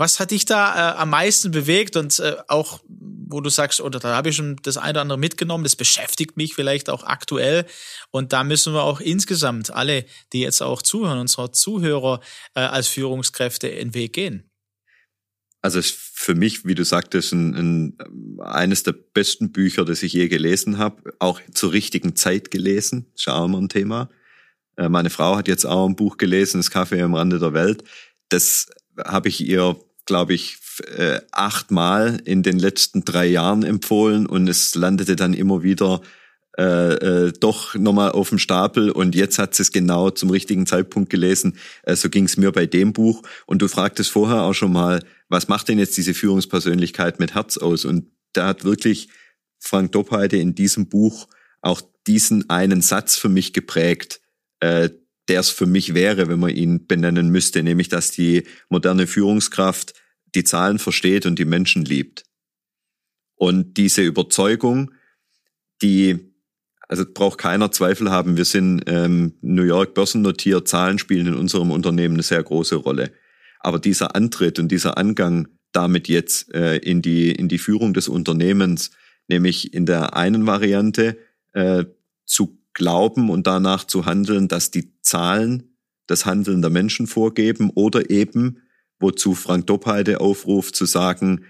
Was hat dich da äh, am meisten bewegt und äh, auch, wo du sagst, oder da habe ich schon das eine oder andere mitgenommen, das beschäftigt mich vielleicht auch aktuell und da müssen wir auch insgesamt alle, die jetzt auch zuhören, unsere Zuhörer äh, als Führungskräfte den Weg gehen. Also für mich, wie du sagtest, ein, ein, eines der besten Bücher, das ich je gelesen habe, auch zur richtigen Zeit gelesen. Ist auch immer ein Thema. Äh, meine Frau hat jetzt auch ein Buch gelesen, Das Kaffee am Rande der Welt. Das habe ich ihr glaube ich, äh, achtmal in den letzten drei Jahren empfohlen und es landete dann immer wieder äh, äh, doch nochmal auf dem Stapel und jetzt hat sie es genau zum richtigen Zeitpunkt gelesen. Äh, so ging es mir bei dem Buch. Und du fragtest vorher auch schon mal, was macht denn jetzt diese Führungspersönlichkeit mit Herz aus? Und da hat wirklich Frank Doppheide in diesem Buch auch diesen einen Satz für mich geprägt, äh, der es für mich wäre, wenn man ihn benennen müsste, nämlich dass die moderne Führungskraft die Zahlen versteht und die Menschen liebt. Und diese Überzeugung, die, also braucht keiner Zweifel haben, wir sind ähm, New York börsennotiert, Zahlen spielen in unserem Unternehmen eine sehr große Rolle. Aber dieser Antritt und dieser Angang damit jetzt äh, in die in die Führung des Unternehmens, Nämlich in der einen Variante äh, zu glauben und danach zu handeln, dass die Zahlen das Handeln der Menschen vorgeben oder eben, wozu Frank Doppheide aufruft, zu sagen,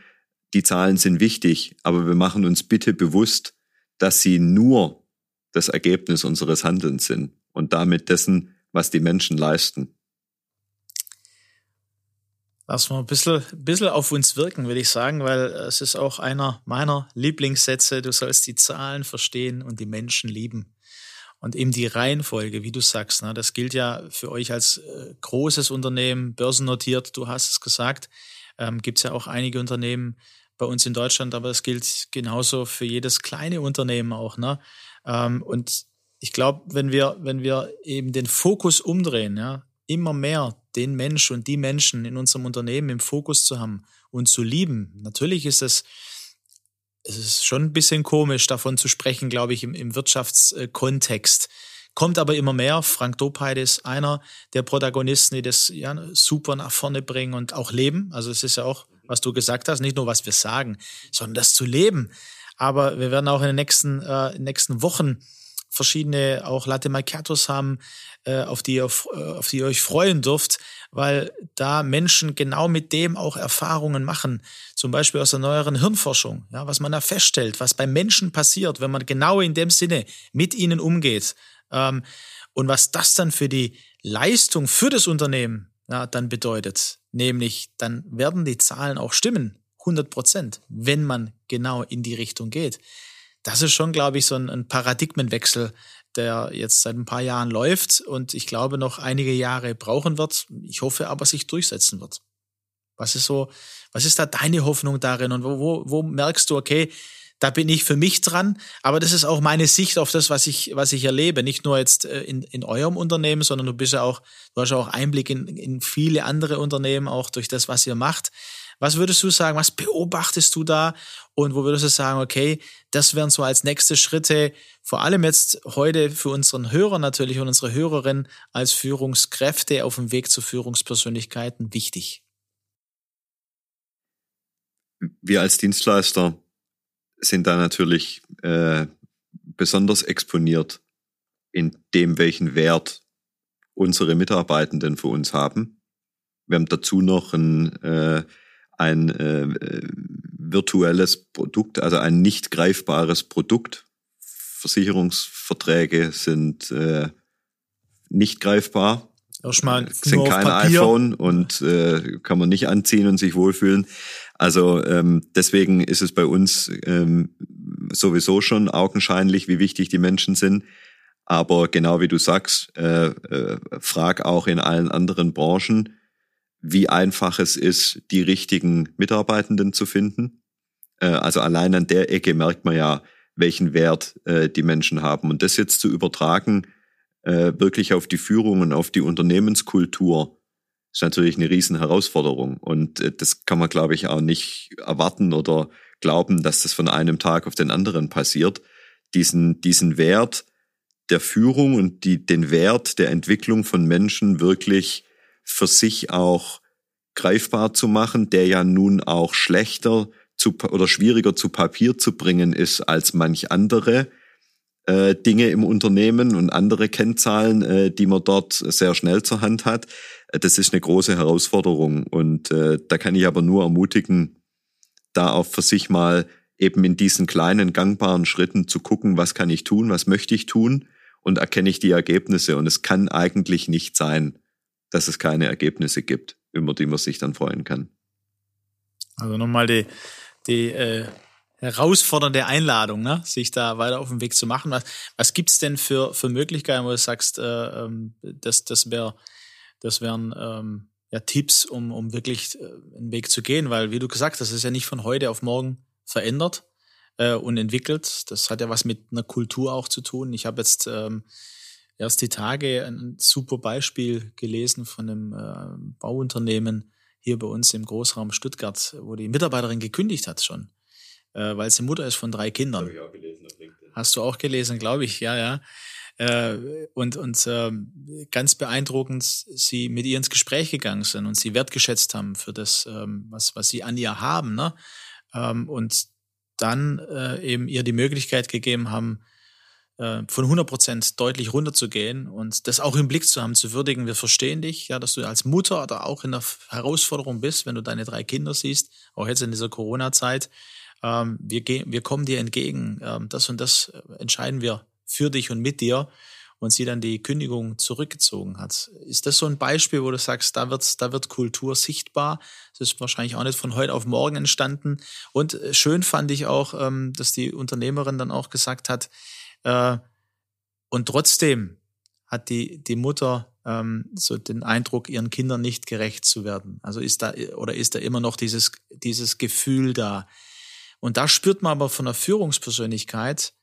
die Zahlen sind wichtig, aber wir machen uns bitte bewusst, dass sie nur das Ergebnis unseres Handelns sind und damit dessen, was die Menschen leisten. Lass mal ein bisschen, ein bisschen auf uns wirken, würde ich sagen, weil es ist auch einer meiner Lieblingssätze. Du sollst die Zahlen verstehen und die Menschen lieben. Und eben die Reihenfolge, wie du sagst, ne, das gilt ja für euch als äh, großes Unternehmen, börsennotiert, du hast es gesagt. Ähm, Gibt es ja auch einige Unternehmen bei uns in Deutschland, aber es gilt genauso für jedes kleine Unternehmen auch. Ne? Ähm, und ich glaube, wenn wir, wenn wir eben den Fokus umdrehen, ja, immer mehr den Mensch und die Menschen in unserem Unternehmen im Fokus zu haben und zu lieben. Natürlich ist es, es ist schon ein bisschen komisch, davon zu sprechen, glaube ich, im, im Wirtschaftskontext. Kommt aber immer mehr. Frank Dopeide ist einer der Protagonisten, die das ja, super nach vorne bringen und auch leben. Also es ist ja auch, was du gesagt hast, nicht nur was wir sagen, sondern das zu leben. Aber wir werden auch in den nächsten, äh, nächsten Wochen verschiedene auch Latte Macchiatos haben, äh, auf, die ihr, auf die ihr euch freuen dürft, weil da Menschen genau mit dem auch Erfahrungen machen. Zum Beispiel aus der neueren Hirnforschung, ja, was man da feststellt, was bei Menschen passiert, wenn man genau in dem Sinne mit ihnen umgeht. Ähm, und was das dann für die Leistung für das Unternehmen ja, dann bedeutet. Nämlich, dann werden die Zahlen auch stimmen. 100 Prozent, wenn man genau in die Richtung geht das ist schon, glaube ich, so ein, ein Paradigmenwechsel, der jetzt seit ein paar Jahren läuft und ich glaube noch einige Jahre brauchen wird. Ich hoffe aber, sich durchsetzen wird. Was ist so, was ist da deine Hoffnung darin und wo, wo, wo merkst du, okay, da bin ich für mich dran, aber das ist auch meine Sicht auf das, was ich, was ich erlebe. Nicht nur jetzt äh, in, in eurem Unternehmen, sondern du bist ja auch, du hast ja auch Einblick in, in viele andere Unternehmen, auch durch das, was ihr macht. Was würdest du sagen, was beobachtest du da und wo würdest du sagen, okay, das wären so als nächste Schritte, vor allem jetzt heute für unseren Hörer natürlich und unsere Hörerin als Führungskräfte auf dem Weg zu Führungspersönlichkeiten wichtig? Wir als Dienstleister sind da natürlich äh, besonders exponiert in dem, welchen Wert unsere Mitarbeitenden für uns haben. Wir haben dazu noch ein äh, ein äh, virtuelles Produkt, also ein nicht greifbares Produkt. Versicherungsverträge sind äh, nicht greifbar. Erstmal sind kein iPhone und äh, kann man nicht anziehen und sich wohlfühlen. Also ähm, deswegen ist es bei uns ähm, sowieso schon augenscheinlich, wie wichtig die Menschen sind. Aber genau wie du sagst, äh, äh, frag auch in allen anderen Branchen, wie einfach es ist, die richtigen Mitarbeitenden zu finden. Äh, also allein an der Ecke merkt man ja, welchen Wert äh, die Menschen haben. Und das jetzt zu übertragen, äh, wirklich auf die Führung und auf die Unternehmenskultur, ist natürlich eine riesen Herausforderung. Und das kann man, glaube ich, auch nicht erwarten oder glauben, dass das von einem Tag auf den anderen passiert. Diesen, diesen Wert der Führung und die, den Wert der Entwicklung von Menschen wirklich für sich auch greifbar zu machen, der ja nun auch schlechter zu, oder schwieriger zu Papier zu bringen ist als manch andere äh, Dinge im Unternehmen und andere Kennzahlen, äh, die man dort sehr schnell zur Hand hat. Äh, das ist eine große Herausforderung und äh, da kann ich aber nur ermutigen, da auch für sich mal eben in diesen kleinen gangbaren Schritten zu gucken, was kann ich tun, was möchte ich tun und erkenne ich die Ergebnisse. Und es kann eigentlich nicht sein, dass es keine Ergebnisse gibt, über die man sich dann freuen kann. Also nochmal die, die äh, herausfordernde Einladung, ne? sich da weiter auf den Weg zu machen. Was, was gibt's denn für, für Möglichkeiten, wo du sagst, äh, ähm, das, das, wär, das wären ähm, ja, Tipps, um, um wirklich äh, einen Weg zu gehen? Weil, wie du gesagt hast, das ist ja nicht von heute auf morgen verändert äh, und entwickelt. Das hat ja was mit einer Kultur auch zu tun. Ich habe jetzt ähm, erst die Tage ein super Beispiel gelesen von einem äh, Bauunternehmen hier bei uns im Großraum Stuttgart, wo die Mitarbeiterin gekündigt hat schon, äh, weil sie Mutter ist von drei Kindern. Habe ich auch gelesen Hast du auch gelesen, glaube ich, ja, ja. Äh, und und äh, ganz beeindruckend, sie mit ihr ins Gespräch gegangen sind und sie wertgeschätzt haben für das, ähm, was, was sie an ihr haben. Ne? Ähm, und dann äh, eben ihr die Möglichkeit gegeben haben, äh, von 100 Prozent deutlich runterzugehen und das auch im Blick zu haben, zu würdigen. Wir verstehen dich, ja, dass du als Mutter da auch in der Herausforderung bist, wenn du deine drei Kinder siehst, auch jetzt in dieser Corona-Zeit. Ähm, wir, gehen, wir kommen dir entgegen. Ähm, das und das entscheiden wir für dich und mit dir und sie dann die Kündigung zurückgezogen hat. Ist das so ein Beispiel, wo du sagst, da wird, da wird Kultur sichtbar? Das ist wahrscheinlich auch nicht von heute auf morgen entstanden. Und äh, schön fand ich auch, ähm, dass die Unternehmerin dann auch gesagt hat, äh, und trotzdem hat die, die Mutter ähm, so den Eindruck, ihren Kindern nicht gerecht zu werden. Also ist da, oder ist da immer noch dieses, dieses Gefühl da. Und da spürt man aber von der Führungspersönlichkeit,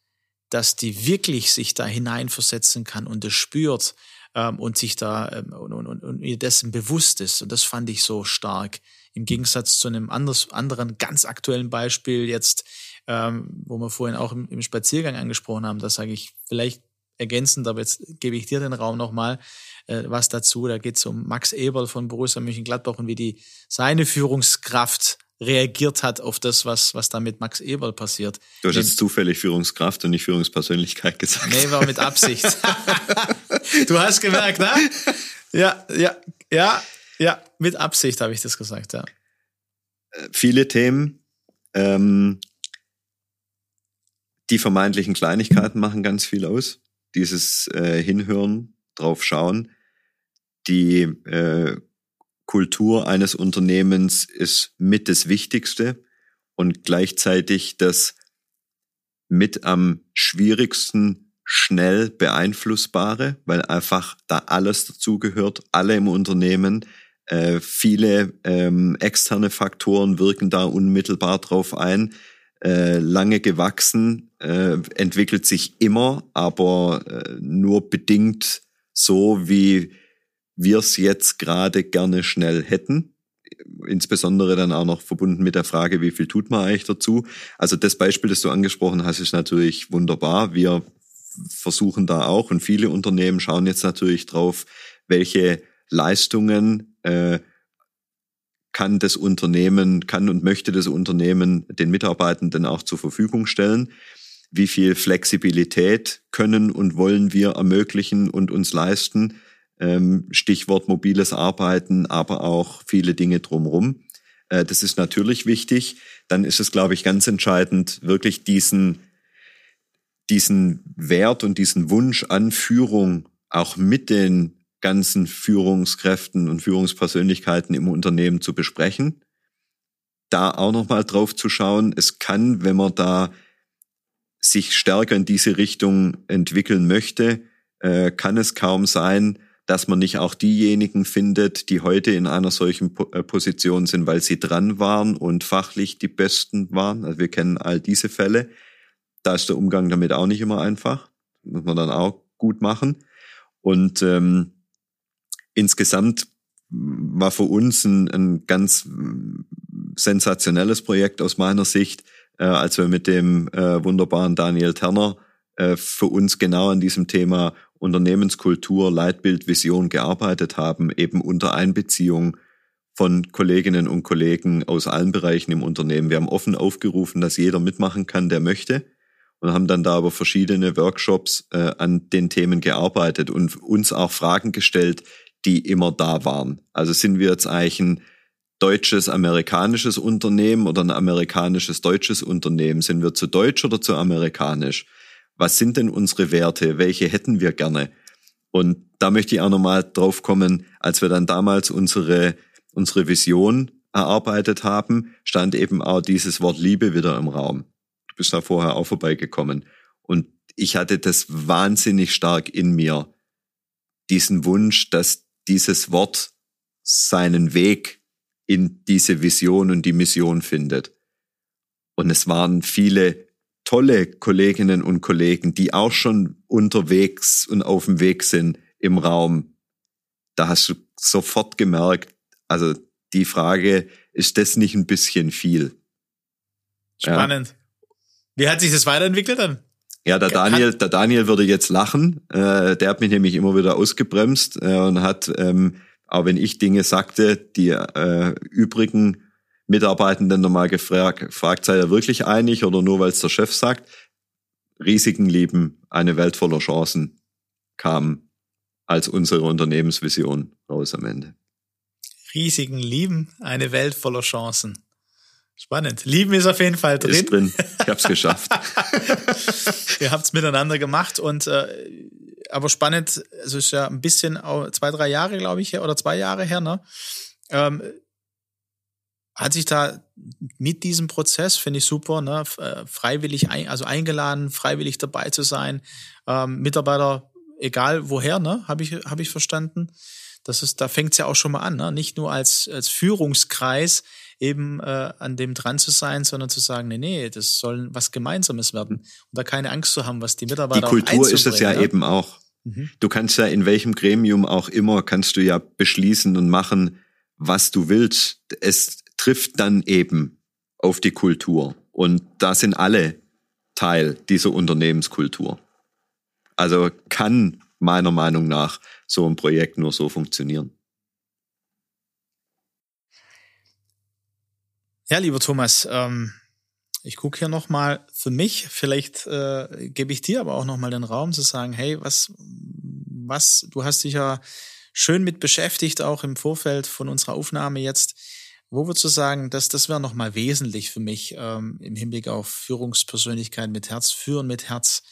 dass die wirklich sich da hineinversetzen kann und es spürt ähm, und sich da ähm, und, und, und, ihr dessen bewusst ist. Und das fand ich so stark. Im Gegensatz zu einem anders, anderen ganz aktuellen Beispiel jetzt ähm, wo wir vorhin auch im, im Spaziergang angesprochen haben, da sage ich vielleicht ergänzend, aber jetzt gebe ich dir den Raum nochmal äh, was dazu. Da geht es um Max Eberl von Borussia Mönchengladbach und wie die seine Führungskraft reagiert hat auf das, was, was da mit Max Eberl passiert. Du hast jetzt zufällig Führungskraft und nicht Führungspersönlichkeit gesagt. Nee, war mit Absicht. du hast gemerkt, ne? Ja, ja, ja, ja, mit Absicht habe ich das gesagt, ja. Äh, viele Themen. Ähm, die vermeintlichen Kleinigkeiten machen ganz viel aus. Dieses äh, Hinhören, drauf schauen. Die äh, Kultur eines Unternehmens ist mit das Wichtigste und gleichzeitig das mit am schwierigsten schnell beeinflussbare, weil einfach da alles dazugehört, alle im Unternehmen. Äh, viele ähm, externe Faktoren wirken da unmittelbar drauf ein. Äh, lange gewachsen, äh, entwickelt sich immer, aber äh, nur bedingt so, wie wir es jetzt gerade gerne schnell hätten. Insbesondere dann auch noch verbunden mit der Frage, wie viel tut man eigentlich dazu? Also das Beispiel, das du angesprochen hast, ist natürlich wunderbar. Wir versuchen da auch und viele Unternehmen schauen jetzt natürlich drauf, welche Leistungen äh, kann das Unternehmen, kann und möchte das Unternehmen den Mitarbeitenden auch zur Verfügung stellen. Wie viel Flexibilität können und wollen wir ermöglichen und uns leisten? Ähm, Stichwort mobiles Arbeiten, aber auch viele Dinge drumherum. Äh, das ist natürlich wichtig. Dann ist es, glaube ich, ganz entscheidend, wirklich diesen, diesen Wert und diesen Wunsch an Führung auch mit den ganzen Führungskräften und Führungspersönlichkeiten im Unternehmen zu besprechen. Da auch nochmal drauf zu schauen. Es kann, wenn man da sich stärker in diese Richtung entwickeln möchte, äh, kann es kaum sein, dass man nicht auch diejenigen findet, die heute in einer solchen äh, Position sind, weil sie dran waren und fachlich die Besten waren. Also wir kennen all diese Fälle. Da ist der Umgang damit auch nicht immer einfach. Muss man dann auch gut machen. Und ähm, insgesamt war für uns ein, ein ganz sensationelles Projekt aus meiner Sicht, äh, als wir mit dem äh, wunderbaren Daniel Terner äh, für uns genau an diesem Thema Unternehmenskultur, Leitbild, Vision gearbeitet haben, eben unter Einbeziehung von Kolleginnen und Kollegen aus allen Bereichen im Unternehmen. Wir haben offen aufgerufen, dass jeder mitmachen kann, der möchte und haben dann da aber verschiedene Workshops äh, an den Themen gearbeitet und uns auch Fragen gestellt, die immer da waren. Also sind wir jetzt eigentlich ein deutsches, amerikanisches Unternehmen oder ein amerikanisches, deutsches Unternehmen? Sind wir zu deutsch oder zu amerikanisch? Was sind denn unsere Werte? Welche hätten wir gerne? Und da möchte ich auch nochmal drauf kommen, als wir dann damals unsere, unsere Vision erarbeitet haben, stand eben auch dieses Wort Liebe wieder im Raum. Du bist da vorher auch vorbeigekommen. Und ich hatte das wahnsinnig stark in mir, diesen Wunsch, dass dieses Wort seinen Weg in diese Vision und die Mission findet. Und es waren viele tolle Kolleginnen und Kollegen, die auch schon unterwegs und auf dem Weg sind im Raum. Da hast du sofort gemerkt, also die Frage, ist das nicht ein bisschen viel? Spannend. Ja. Wie hat sich das weiterentwickelt dann? Ja, der Daniel, der Daniel würde jetzt lachen. Äh, der hat mich nämlich immer wieder ausgebremst äh, und hat, ähm, auch wenn ich Dinge sagte, die äh, übrigen Mitarbeitenden nochmal gefragt, gefragt, sei er wirklich einig oder nur weil es der Chef sagt? Risiken lieben, eine Welt voller Chancen kam als unsere Unternehmensvision raus am Ende. Risiken lieben, eine Welt voller Chancen. Spannend. Lieben ist auf jeden Fall drin. Ist drin. Ich hab's geschafft. Ihr habt's miteinander gemacht und äh, aber spannend, es ist ja ein bisschen zwei, drei Jahre, glaube ich, oder zwei Jahre her, ne? Ähm, hat sich da mit diesem Prozess, finde ich super, ne, äh, freiwillig, ein, also eingeladen, freiwillig dabei zu sein, ähm, Mitarbeiter, egal woher, ne, habe ich, hab ich verstanden. Das ist, da fängt's ja auch schon mal an, ne? nicht nur als, als Führungskreis eben äh, an dem dran zu sein, sondern zu sagen, nee, nee, das soll was Gemeinsames werden. Und da keine Angst zu haben, was die Mitarbeiter Die Kultur ist es ja ne? eben auch. Mhm. Du kannst ja in welchem Gremium auch immer, kannst du ja beschließen und machen, was du willst. Es trifft dann eben auf die Kultur. Und da sind alle Teil dieser Unternehmenskultur. Also kann meiner Meinung nach so ein Projekt nur so funktionieren. Ja, lieber Thomas, ähm, ich gucke hier nochmal für mich, vielleicht äh, gebe ich dir aber auch nochmal den Raum zu sagen, hey, was, was, du hast dich ja schön mit beschäftigt, auch im Vorfeld von unserer Aufnahme jetzt. Wo würdest du sagen, dass das wäre nochmal wesentlich für mich ähm, im Hinblick auf Führungspersönlichkeit mit Herz, Führen mit Herz?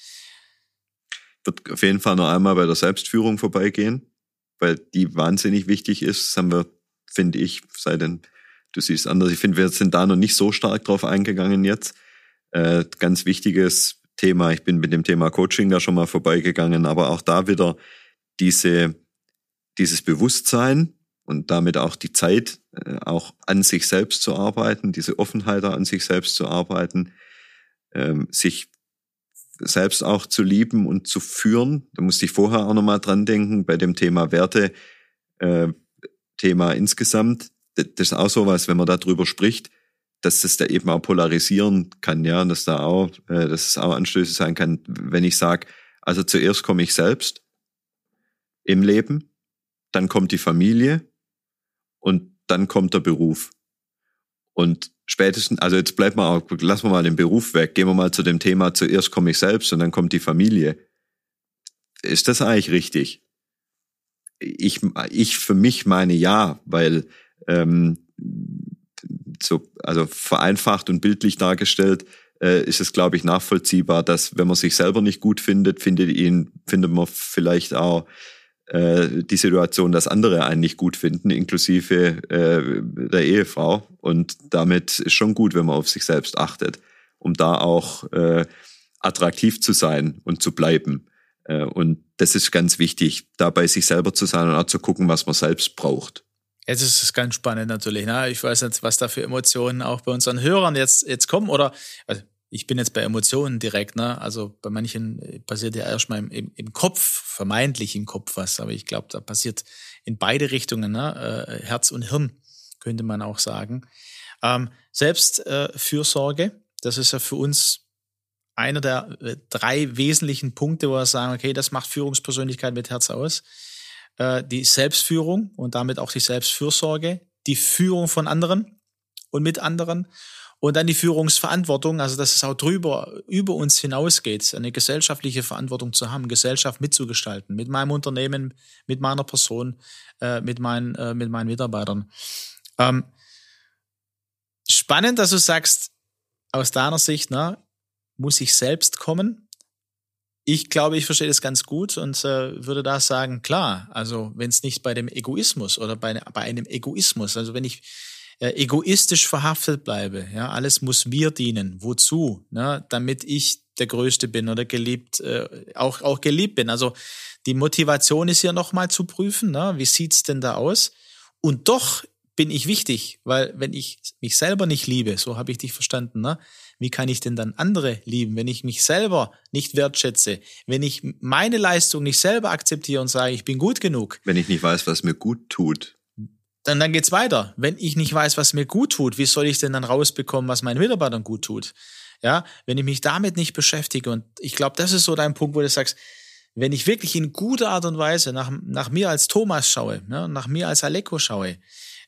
Wird auf jeden Fall noch einmal bei der Selbstführung vorbeigehen, weil die wahnsinnig wichtig ist. Das haben wir, finde ich, seit den, du siehst anders. Ich finde, wir sind da noch nicht so stark drauf eingegangen jetzt. Äh, ganz wichtiges Thema. Ich bin mit dem Thema Coaching da schon mal vorbeigegangen, aber auch da wieder diese, dieses Bewusstsein, und damit auch die Zeit, äh, auch an sich selbst zu arbeiten, diese Offenheit an sich selbst zu arbeiten, ähm, sich selbst auch zu lieben und zu führen. Da musste ich vorher auch nochmal dran denken, bei dem Thema Werte, äh, Thema insgesamt. Das ist auch sowas, wenn man darüber spricht, dass das da eben auch polarisieren kann, ja, und dass da auch, äh, dass es auch anstößig sein kann, wenn ich sage, also zuerst komme ich selbst im Leben, dann kommt die Familie und dann kommt der Beruf. Und spätestens, also jetzt bleibt mal, auch, lassen wir mal den Beruf weg, gehen wir mal zu dem Thema, zuerst komme ich selbst und dann kommt die Familie. Ist das eigentlich richtig? Ich, ich für mich meine ja, weil ähm, so, also vereinfacht und bildlich dargestellt, äh, ist es, glaube ich, nachvollziehbar, dass wenn man sich selber nicht gut findet, findet ihn, findet man vielleicht auch äh, die Situation, dass andere einen nicht gut finden, inklusive äh, der Ehefrau. Und damit ist schon gut, wenn man auf sich selbst achtet, um da auch äh, attraktiv zu sein und zu bleiben. Äh, und das ist ganz wichtig, dabei sich selber zu sein und auch zu gucken, was man selbst braucht. Jetzt ist es ganz spannend natürlich. Ne? Ich weiß nicht, was da für Emotionen auch bei unseren Hörern jetzt, jetzt kommen. Oder also ich bin jetzt bei Emotionen direkt, ne? Also bei manchen äh, passiert ja erstmal im, im, im Kopf, vermeintlich im Kopf was, aber ich glaube, da passiert in beide Richtungen, ne? Äh, Herz und Hirn, könnte man auch sagen. Ähm, Selbstfürsorge, äh, das ist ja für uns einer der äh, drei wesentlichen Punkte, wo wir sagen, okay, das macht Führungspersönlichkeit mit Herz aus. Äh, die Selbstführung und damit auch die Selbstfürsorge, die Führung von anderen und mit anderen und dann die Führungsverantwortung, also dass es auch drüber, über uns hinausgeht, eine gesellschaftliche Verantwortung zu haben, Gesellschaft mitzugestalten, mit meinem Unternehmen, mit meiner Person, äh, mit, meinen, äh, mit meinen Mitarbeitern. Ähm, spannend, dass du sagst, aus deiner Sicht, ne, muss ich selbst kommen. Ich glaube, ich verstehe das ganz gut und äh, würde da sagen, klar, also wenn es nicht bei dem Egoismus oder bei, bei einem Egoismus, also wenn ich äh, egoistisch verhaftet bleibe. Ja, alles muss mir dienen. Wozu? Ne? Damit ich der Größte bin oder geliebt, äh, auch, auch geliebt bin. Also die Motivation ist ja nochmal zu prüfen. Ne? Wie sieht's denn da aus? Und doch bin ich wichtig, weil wenn ich mich selber nicht liebe, so habe ich dich verstanden, ne? wie kann ich denn dann andere lieben, wenn ich mich selber nicht wertschätze, wenn ich meine Leistung nicht selber akzeptiere und sage, ich bin gut genug. Wenn ich nicht weiß, was mir gut tut dann, dann geht's weiter. Wenn ich nicht weiß, was mir gut tut, wie soll ich denn dann rausbekommen, was meinen Mitarbeitern gut tut? Ja, wenn ich mich damit nicht beschäftige und ich glaube, das ist so dein Punkt, wo du sagst, wenn ich wirklich in guter Art und Weise nach, nach mir als Thomas schaue, ne, nach mir als Aleko schaue,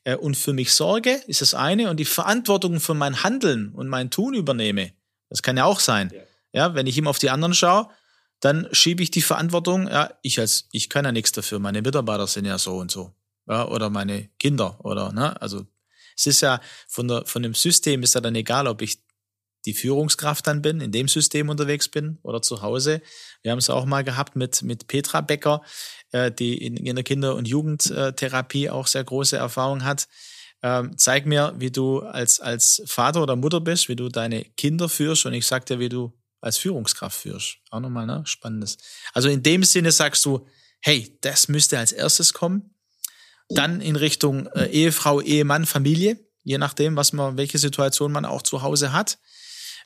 äh, und für mich sorge, ist das eine, und die Verantwortung für mein Handeln und mein Tun übernehme, das kann ja auch sein. Ja, ja wenn ich immer auf die anderen schaue, dann schiebe ich die Verantwortung, ja, ich als, ich kann ja nichts dafür, meine Mitarbeiter sind ja so und so, ja, oder meine Kinder, oder, ne, also, es ist ja von der, von dem System ist ja dann egal, ob ich die Führungskraft dann bin, in dem System unterwegs bin oder zu Hause. Wir haben es auch mal gehabt mit, mit Petra Becker, äh, die in, in der Kinder- und Jugendtherapie auch sehr große Erfahrung hat. Ähm, zeig mir, wie du als, als Vater oder Mutter bist, wie du deine Kinder führst und ich sag dir, wie du als Führungskraft führst. Auch nochmal, ne? Spannendes. Also in dem Sinne sagst du, hey, das müsste als erstes kommen. Dann in Richtung äh, Ehefrau, Ehemann, Familie, je nachdem, was man, welche Situation man auch zu Hause hat.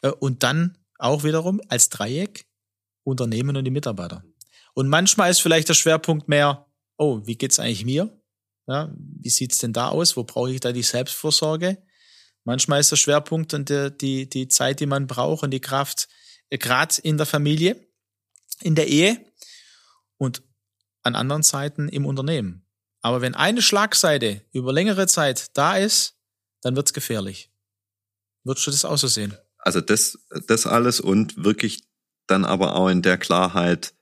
Äh, und dann auch wiederum als Dreieck Unternehmen und die Mitarbeiter. Und manchmal ist vielleicht der Schwerpunkt mehr, oh, wie geht's eigentlich mir? Ja, wie sieht's denn da aus? Wo brauche ich da die Selbstvorsorge? Manchmal ist der Schwerpunkt und die, die, die Zeit, die man braucht und die Kraft, äh, gerade in der Familie, in der Ehe und an anderen Zeiten im Unternehmen. Aber wenn eine Schlagseite über längere Zeit da ist, dann wird's gefährlich. Würdest du das auch so sehen? Also das, das alles und wirklich dann aber auch in der Klarheit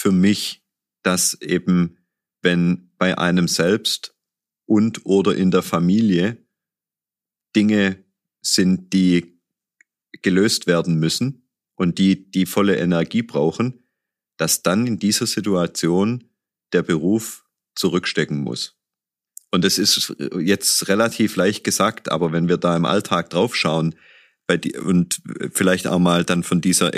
für mich, dass eben, wenn bei einem selbst und oder in der Familie Dinge sind, die gelöst werden müssen und die die volle Energie brauchen, dass dann in dieser Situation der Beruf zurückstecken muss. Und das ist jetzt relativ leicht gesagt, aber wenn wir da im Alltag draufschauen, bei die, und vielleicht auch mal dann von dieser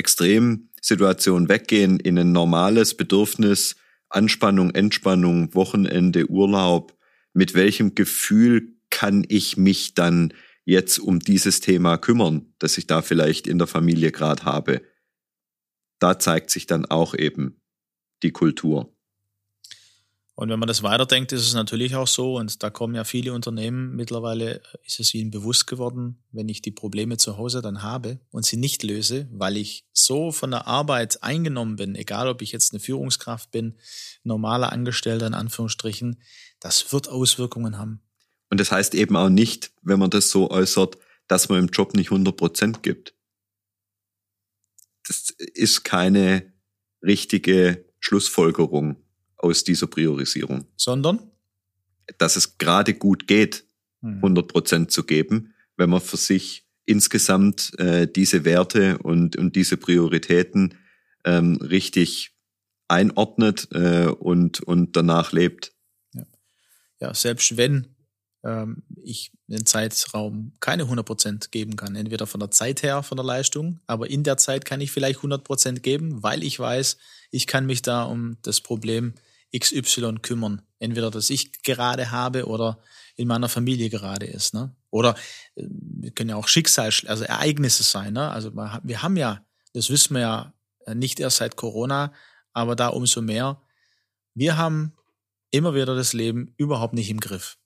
Extremsituation weggehen in ein normales Bedürfnis, Anspannung, Entspannung, Wochenende, Urlaub. Mit welchem Gefühl kann ich mich dann jetzt um dieses Thema kümmern, das ich da vielleicht in der Familie gerade habe? Da zeigt sich dann auch eben die Kultur. Und wenn man das weiterdenkt, ist es natürlich auch so, und da kommen ja viele Unternehmen, mittlerweile ist es ihnen bewusst geworden, wenn ich die Probleme zu Hause dann habe und sie nicht löse, weil ich so von der Arbeit eingenommen bin, egal ob ich jetzt eine Führungskraft bin, normaler Angestellter in Anführungsstrichen, das wird Auswirkungen haben. Und das heißt eben auch nicht, wenn man das so äußert, dass man im Job nicht 100 Prozent gibt. Das ist keine richtige Schlussfolgerung aus dieser Priorisierung. Sondern? Dass es gerade gut geht, 100 hm. Prozent zu geben, wenn man für sich insgesamt äh, diese Werte und, und diese Prioritäten ähm, richtig einordnet äh, und, und danach lebt. Ja. ja, selbst wenn ähm, ich den Zeitraum keine 100 Prozent geben kann, entweder von der Zeit her, von der Leistung, aber in der Zeit kann ich vielleicht 100 Prozent geben, weil ich weiß, ich kann mich da um das Problem XY kümmern. Entweder das ich gerade habe oder in meiner Familie gerade ist. Ne? Oder äh, wir können ja auch Schicksal, also Ereignisse sein. Ne? Also wir haben ja, das wissen wir ja äh, nicht erst seit Corona, aber da umso mehr. Wir haben immer wieder das Leben überhaupt nicht im Griff.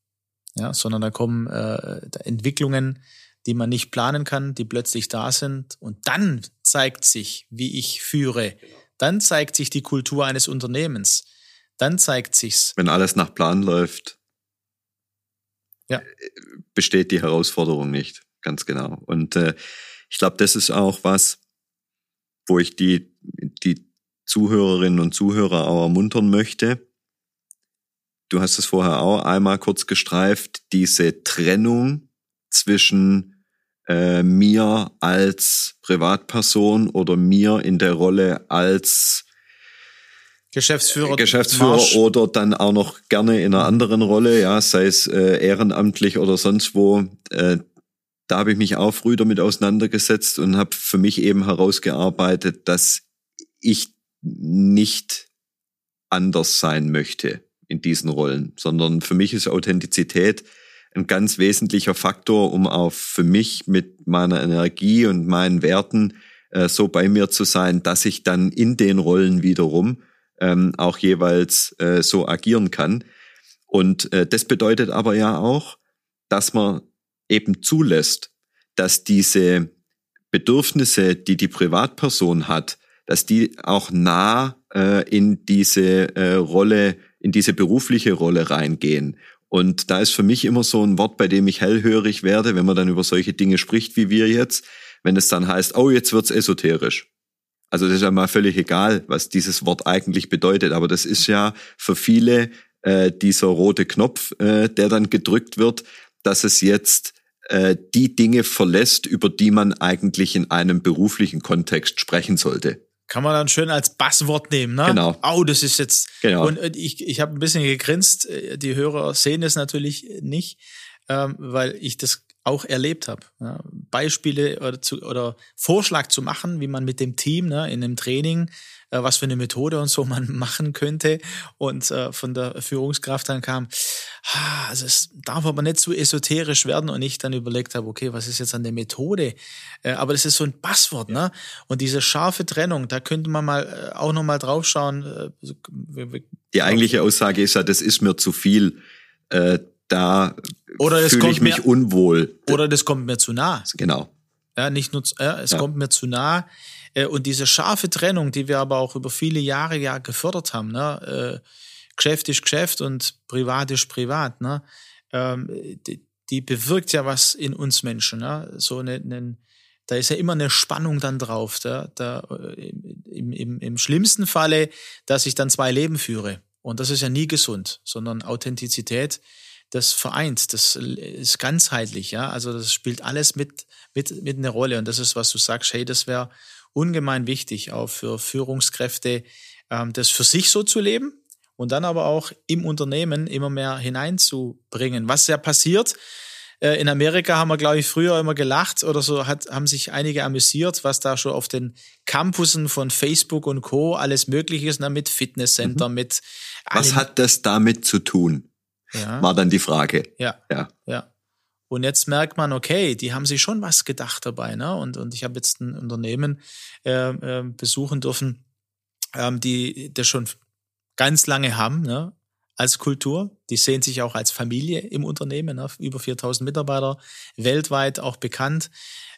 Ja, sondern da kommen äh, Entwicklungen, die man nicht planen kann, die plötzlich da sind. Und dann zeigt sich, wie ich führe. Dann zeigt sich die Kultur eines Unternehmens dann zeigt sich's. Wenn alles nach Plan läuft, ja. besteht die Herausforderung nicht, ganz genau. Und äh, ich glaube, das ist auch was, wo ich die, die Zuhörerinnen und Zuhörer auch ermuntern möchte. Du hast es vorher auch einmal kurz gestreift, diese Trennung zwischen äh, mir als Privatperson oder mir in der Rolle als Geschäftsführer. Geschäftsführer Marsch. oder dann auch noch gerne in einer anderen Rolle, ja, sei es äh, ehrenamtlich oder sonst wo. Äh, da habe ich mich auch früh damit auseinandergesetzt und habe für mich eben herausgearbeitet, dass ich nicht anders sein möchte in diesen Rollen, sondern für mich ist Authentizität ein ganz wesentlicher Faktor, um auch für mich mit meiner Energie und meinen Werten äh, so bei mir zu sein, dass ich dann in den Rollen wiederum ähm, auch jeweils äh, so agieren kann. Und äh, das bedeutet aber ja auch, dass man eben zulässt, dass diese Bedürfnisse, die die Privatperson hat, dass die auch nah äh, in diese äh, Rolle, in diese berufliche Rolle reingehen Und da ist für mich immer so ein Wort, bei dem ich hellhörig werde, wenn man dann über solche Dinge spricht wie wir jetzt, wenn es dann heißt, oh, jetzt wird's esoterisch. Also das ist ja mal völlig egal, was dieses Wort eigentlich bedeutet, aber das ist ja für viele äh, dieser rote Knopf, äh, der dann gedrückt wird, dass es jetzt äh, die Dinge verlässt, über die man eigentlich in einem beruflichen Kontext sprechen sollte. Kann man dann schön als Basswort nehmen, ne? Genau. Oh, das ist jetzt. Genau. Und ich, ich habe ein bisschen gegrinst. Äh, die Hörer sehen es natürlich nicht, ähm, weil ich das auch erlebt habe. Ja. Beispiele oder, zu, oder Vorschlag zu machen, wie man mit dem Team ne, in einem Training äh, was für eine Methode und so man machen könnte. Und äh, von der Führungskraft dann kam, ah, also es darf aber nicht zu esoterisch werden und ich dann überlegt habe, okay, was ist jetzt an der Methode? Äh, aber das ist so ein Passwort, ne? Und diese scharfe Trennung, da könnte man mal äh, auch noch mal draufschauen. Äh, Die eigentliche Aussage ist ja, das ist mir zu viel. Da fühle ich mich mir, unwohl. Oder das kommt mir zu nah. Genau. Ja, nicht nur, ja, es ja. kommt mir zu nah. Äh, und diese scharfe Trennung, die wir aber auch über viele Jahre ja gefördert haben, ne? Äh, Geschäft ist Geschäft und privat ist privat, ne? Ähm, die, die bewirkt ja was in uns Menschen, ne? So eine, eine da ist ja immer eine Spannung dann drauf. Da, da, äh, im, im, Im schlimmsten Falle, dass ich dann zwei Leben führe. Und das ist ja nie gesund, sondern Authentizität, das vereint, das ist ganzheitlich, ja. Also das spielt alles mit, mit, mit eine Rolle. Und das ist, was du sagst, hey, das wäre ungemein wichtig, auch für Führungskräfte, ähm, das für sich so zu leben und dann aber auch im Unternehmen immer mehr hineinzubringen. Was ja passiert, äh, in Amerika haben wir, glaube ich, früher immer gelacht oder so, hat, haben sich einige amüsiert, was da schon auf den Campussen von Facebook und Co. alles möglich ist, na, mit Fitnesscenter, mhm. mit. Was hat das damit zu tun? Ja. War dann die Frage. Ja. Ja. Ja. Und jetzt merkt man, okay, die haben sich schon was gedacht dabei. Ne? Und, und ich habe jetzt ein Unternehmen äh, äh, besuchen dürfen, ähm, die das schon ganz lange haben ne? als Kultur. Die sehen sich auch als Familie im Unternehmen, ne? über 4000 Mitarbeiter, weltweit auch bekannt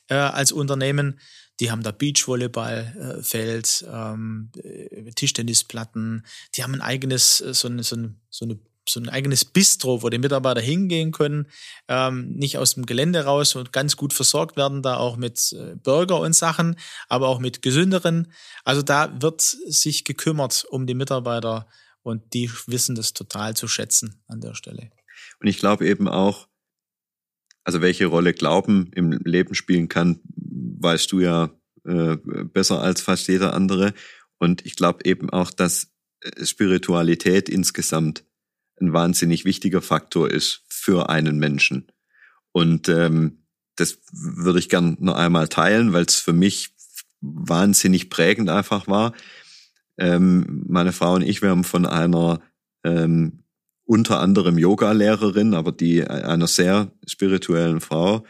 äh, als Unternehmen. Die haben da Beachvolleyballfeld, ähm, äh, Tischtennisplatten, die haben ein eigenes, äh, so eine, so eine, so eine so ein eigenes Bistro, wo die Mitarbeiter hingehen können, ähm, nicht aus dem Gelände raus und ganz gut versorgt werden, da auch mit äh, Burger und Sachen, aber auch mit gesünderen. Also da wird sich gekümmert um die Mitarbeiter und die wissen das total zu schätzen an der Stelle. Und ich glaube eben auch, also welche Rolle Glauben im Leben spielen kann, weißt du ja äh, besser als fast jeder andere. Und ich glaube eben auch, dass äh, Spiritualität insgesamt ein wahnsinnig wichtiger Faktor ist für einen Menschen. Und ähm, das würde ich gern noch einmal teilen, weil es für mich wahnsinnig prägend einfach war. Ähm, meine Frau und ich, wir haben von einer ähm, unter anderem Yoga-Lehrerin, aber die einer sehr spirituellen Frau,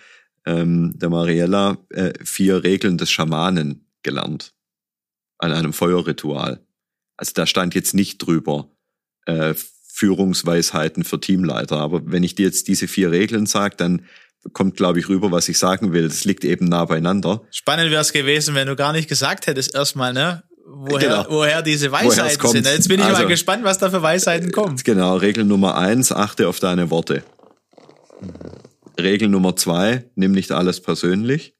ähm, der Mariella, äh, vier Regeln des Schamanen gelernt an einem Feuerritual. Also da stand jetzt nicht drüber, äh, Führungsweisheiten für Teamleiter. Aber wenn ich dir jetzt diese vier Regeln sage, dann kommt, glaube ich, rüber, was ich sagen will. Das liegt eben nah beieinander. Spannend wäre es gewesen, wenn du gar nicht gesagt hättest erstmal, ne? Woher, genau. woher diese Weisheiten sind. Jetzt bin ich also, mal gespannt, was da für Weisheiten kommen. Genau, Regel Nummer eins, achte auf deine Worte. Regel Nummer zwei, nimm nicht alles persönlich.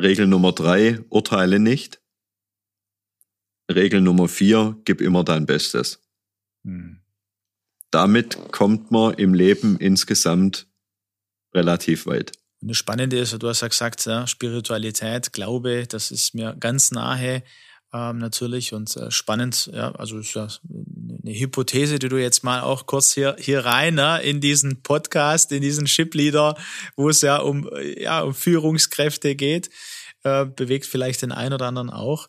Regel Nummer drei, urteile nicht. Regel Nummer vier, gib immer dein Bestes. Hm. Damit kommt man im Leben insgesamt relativ weit. Und das Spannende ist, du hast ja gesagt, ja, Spiritualität, Glaube, das ist mir ganz nahe ähm, natürlich und äh, spannend. Ja, also ist ja eine Hypothese, die du jetzt mal auch kurz hier hier rein ne, in diesen Podcast, in diesen Shipleader, wo es ja um ja um Führungskräfte geht, äh, bewegt vielleicht den einen oder anderen auch.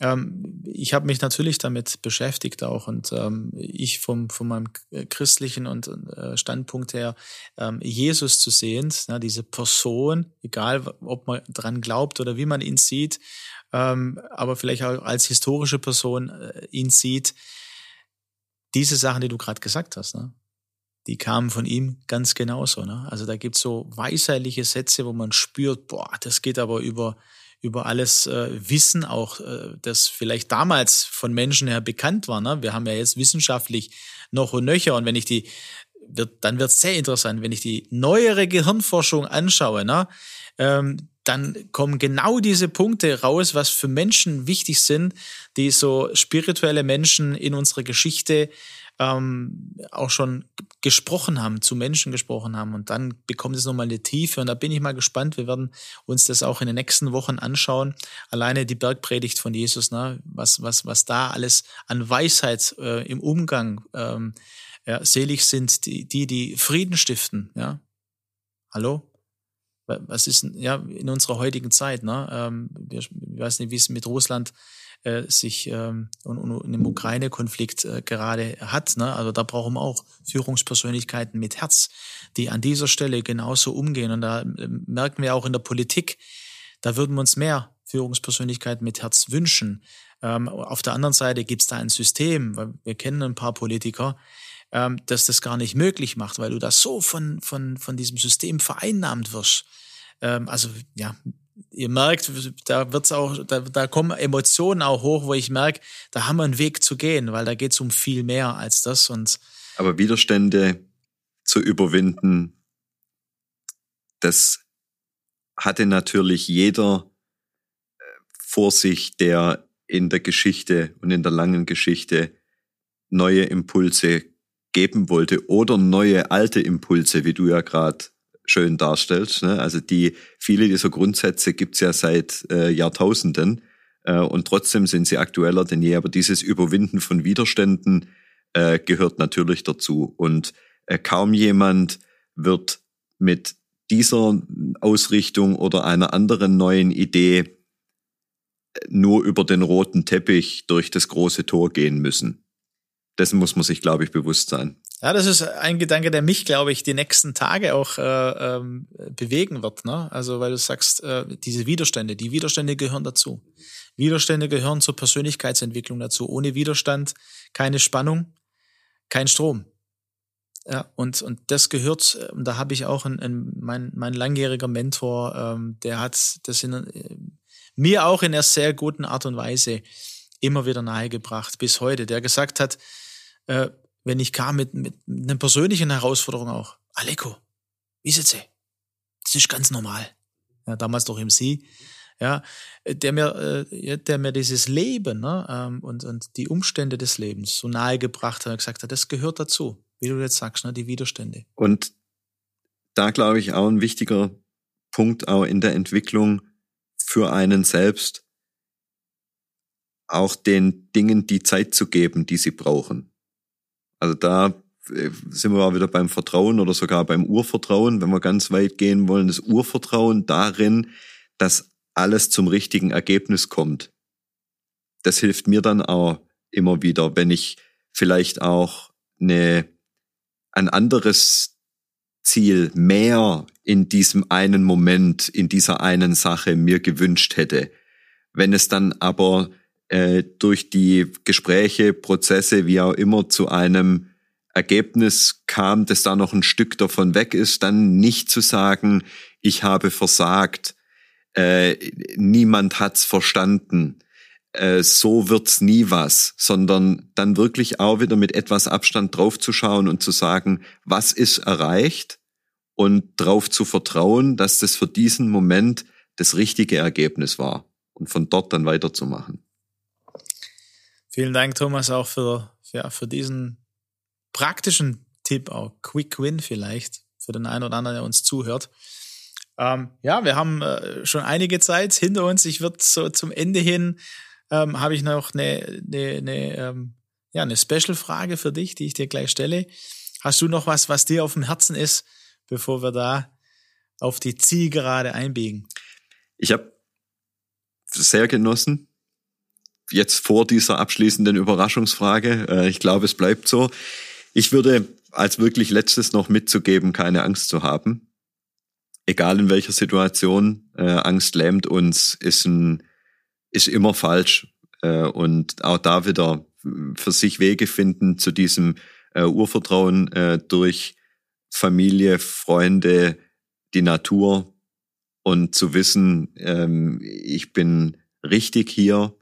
Ähm, ich habe mich natürlich damit beschäftigt auch und ähm, ich vom, von meinem christlichen und äh, Standpunkt her, ähm, Jesus zu sehen, ne, diese Person, egal ob man dran glaubt oder wie man ihn sieht, ähm, aber vielleicht auch als historische Person äh, ihn sieht, diese Sachen, die du gerade gesagt hast, ne? die kamen von ihm ganz genauso. Ne? Also da gibt's so weisheitliche Sätze, wo man spürt, boah, das geht aber über über alles äh, wissen, auch äh, das vielleicht damals von Menschen her bekannt war. Ne? Wir haben ja jetzt wissenschaftlich noch und nöcher und wenn ich die wird, dann wird es sehr interessant, wenn ich die neuere Gehirnforschung anschaue, ne? Ähm, dann kommen genau diese Punkte raus, was für Menschen wichtig sind, die so spirituelle Menschen in unserer Geschichte ähm, auch schon gesprochen haben, zu Menschen gesprochen haben. Und dann bekommt es nochmal eine Tiefe. Und da bin ich mal gespannt. Wir werden uns das auch in den nächsten Wochen anschauen. Alleine die Bergpredigt von Jesus, ne? was, was, was da alles an Weisheit äh, im Umgang ähm, ja, selig sind die, die, die Frieden stiften. Ja, hallo? Was ist ja in unserer heutigen Zeit? Ne? Ähm, ich weiß nicht, wie es mit Russland äh, sich ähm, und, und im Ukraine-Konflikt äh, gerade hat. Ne? Also da brauchen wir auch Führungspersönlichkeiten mit Herz, die an dieser Stelle genauso umgehen. Und da äh, merken wir auch in der Politik, da würden wir uns mehr Führungspersönlichkeiten mit Herz wünschen. Ähm, auf der anderen Seite gibt es da ein System, weil wir kennen ein paar Politiker, ähm, dass das gar nicht möglich macht, weil du da so von, von, von diesem System vereinnahmt wirst. Ähm, also ja, ihr merkt, da wird's auch, da, da kommen Emotionen auch hoch, wo ich merke, da haben wir einen Weg zu gehen, weil da geht's um viel mehr als das. Und Aber Widerstände zu überwinden, das hatte natürlich jeder äh, vor sich, der in der Geschichte und in der langen Geschichte neue Impulse geben wollte oder neue alte Impulse, wie du ja gerade schön darstellst. Ne? Also die viele dieser Grundsätze gibt's ja seit äh, Jahrtausenden äh, und trotzdem sind sie aktueller denn je. Aber dieses Überwinden von Widerständen äh, gehört natürlich dazu. Und äh, kaum jemand wird mit dieser Ausrichtung oder einer anderen neuen Idee äh, nur über den roten Teppich durch das große Tor gehen müssen. Dessen muss man sich, glaube ich, bewusst sein. Ja, das ist ein Gedanke, der mich, glaube ich, die nächsten Tage auch äh, ähm, bewegen wird. Ne? Also, weil du sagst, äh, diese Widerstände, die Widerstände gehören dazu. Widerstände gehören zur Persönlichkeitsentwicklung dazu. Ohne Widerstand keine Spannung, kein Strom. Ja, und, und das gehört, und da habe ich auch einen, einen, mein, mein langjähriger Mentor, ähm, der hat das in, äh, mir auch in einer sehr guten Art und Weise immer wieder nahegebracht, bis heute, der gesagt hat, äh, wenn ich kam mit, mit einer persönlichen Herausforderung auch. Aleko, wie sitze? Das ist ganz normal. Ja, damals doch im Sie. Ja, der mir, äh, der mir dieses Leben ne, ähm, und, und die Umstände des Lebens so nahe gebracht hat und gesagt hat, das gehört dazu, wie du jetzt sagst, ne, die Widerstände. Und da glaube ich auch ein wichtiger Punkt auch in der Entwicklung für einen selbst, auch den Dingen die Zeit zu geben, die sie brauchen. Also da äh, sind wir auch wieder beim Vertrauen oder sogar beim Urvertrauen, wenn wir ganz weit gehen wollen, das Urvertrauen darin, dass alles zum richtigen Ergebnis kommt. Das hilft mir dann auch immer wieder, wenn ich vielleicht auch eine, ein anderes Ziel mehr in diesem einen Moment, in dieser einen Sache mir gewünscht hätte. Wenn es dann aber äh, durch die Gespräche, Prozesse, wie auch immer, zu einem Ergebnis kam, dass da noch ein Stück davon weg ist, dann nicht zu sagen, ich habe versagt, äh, niemand hat's verstanden, äh, so wird's nie was, sondern dann wirklich auch wieder mit etwas Abstand draufzuschauen und zu sagen, was ist erreicht und darauf zu vertrauen, dass das für diesen Moment das richtige Ergebnis war und von dort dann weiterzumachen. Vielen Dank, Thomas, auch für, ja, für diesen praktischen Tipp, auch Quick Win vielleicht, für den einen oder anderen, der uns zuhört. Ähm, ja, wir haben äh, schon einige Zeit hinter uns. Ich würde so zum Ende hin, ähm, habe ich noch eine, eine, eine, ähm, ja, eine Special-Frage für dich, die ich dir gleich stelle. Hast du noch was, was dir auf dem Herzen ist, bevor wir da auf die Zielgerade einbiegen? Ich habe sehr genossen, jetzt vor dieser abschließenden Überraschungsfrage. Äh, ich glaube, es bleibt so. Ich würde als wirklich letztes noch mitzugeben, keine Angst zu haben. Egal in welcher Situation, äh, Angst lähmt uns, ist, ein, ist immer falsch. Äh, und auch da wieder für sich Wege finden zu diesem äh, Urvertrauen äh, durch Familie, Freunde, die Natur, und zu wissen, ähm, ich bin richtig hier,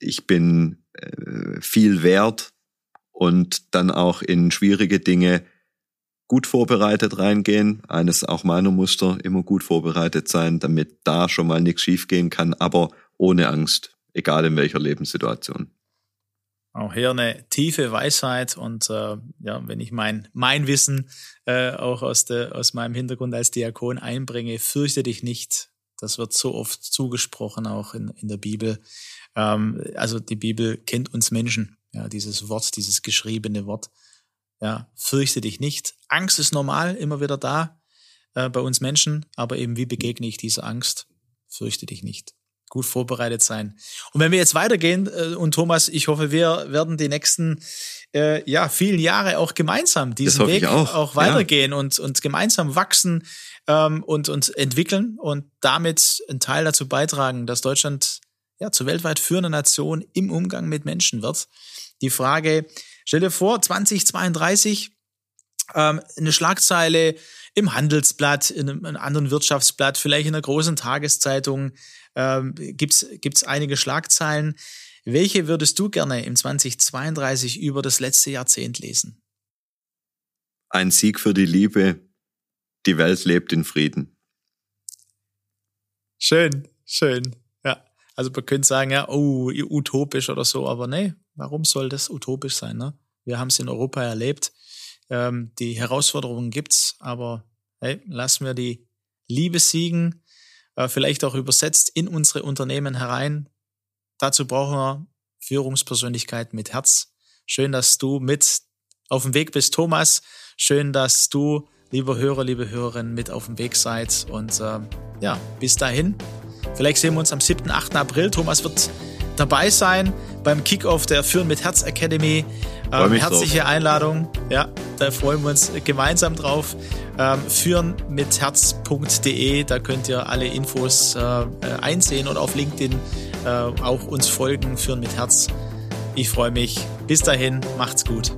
ich bin äh, viel wert und dann auch in schwierige Dinge gut vorbereitet reingehen. Eines auch meiner Muster, immer gut vorbereitet sein, damit da schon mal nichts schiefgehen kann, aber ohne Angst, egal in welcher Lebenssituation. Auch hier eine tiefe Weisheit und äh, ja, wenn ich mein mein Wissen äh, auch aus der aus meinem Hintergrund als Diakon einbringe, fürchte dich nicht. Das wird so oft zugesprochen auch in in der Bibel. Ähm, also die Bibel kennt uns Menschen. Ja, dieses Wort, dieses geschriebene Wort. Ja, fürchte dich nicht. Angst ist normal, immer wieder da äh, bei uns Menschen, aber eben wie begegne ich dieser Angst? Fürchte dich nicht gut vorbereitet sein. Und wenn wir jetzt weitergehen, äh, und Thomas, ich hoffe, wir werden die nächsten äh, ja, vielen Jahre auch gemeinsam diesen Weg auch. auch. weitergehen ja. und, und gemeinsam wachsen ähm, und uns entwickeln und damit einen Teil dazu beitragen, dass Deutschland ja zur weltweit führenden Nation im Umgang mit Menschen wird. Die Frage, stell dir vor, 2032, ähm, eine Schlagzeile im Handelsblatt, in einem, in einem anderen Wirtschaftsblatt, vielleicht in einer großen Tageszeitung, ähm, gibt's gibt's einige Schlagzeilen. Welche würdest du gerne im 2032 über das letzte Jahrzehnt lesen? Ein Sieg für die Liebe. Die Welt lebt in Frieden. Schön, schön. Also man könnte sagen, ja, oh, utopisch oder so, aber nee, warum soll das utopisch sein? Ne? Wir haben es in Europa erlebt. Ähm, die Herausforderungen gibt's, aber hey, lassen wir die Liebe siegen äh, vielleicht auch übersetzt in unsere Unternehmen herein. Dazu brauchen wir Führungspersönlichkeiten mit Herz. Schön, dass du mit auf dem Weg bist, Thomas. Schön, dass du, lieber Hörer, liebe Hörerin, mit auf dem Weg seid. Und äh, ja, bis dahin. Vielleicht sehen wir uns am 7., 8. April. Thomas wird dabei sein beim Kickoff der Führen mit Herz Academy. Ähm, herzliche drauf. Einladung. Ja, da freuen wir uns gemeinsam drauf. Ähm, führen mit Herz.de, da könnt ihr alle Infos äh, einsehen und auf LinkedIn äh, auch uns folgen. Führen mit Herz. Ich freue mich. Bis dahin, macht's gut.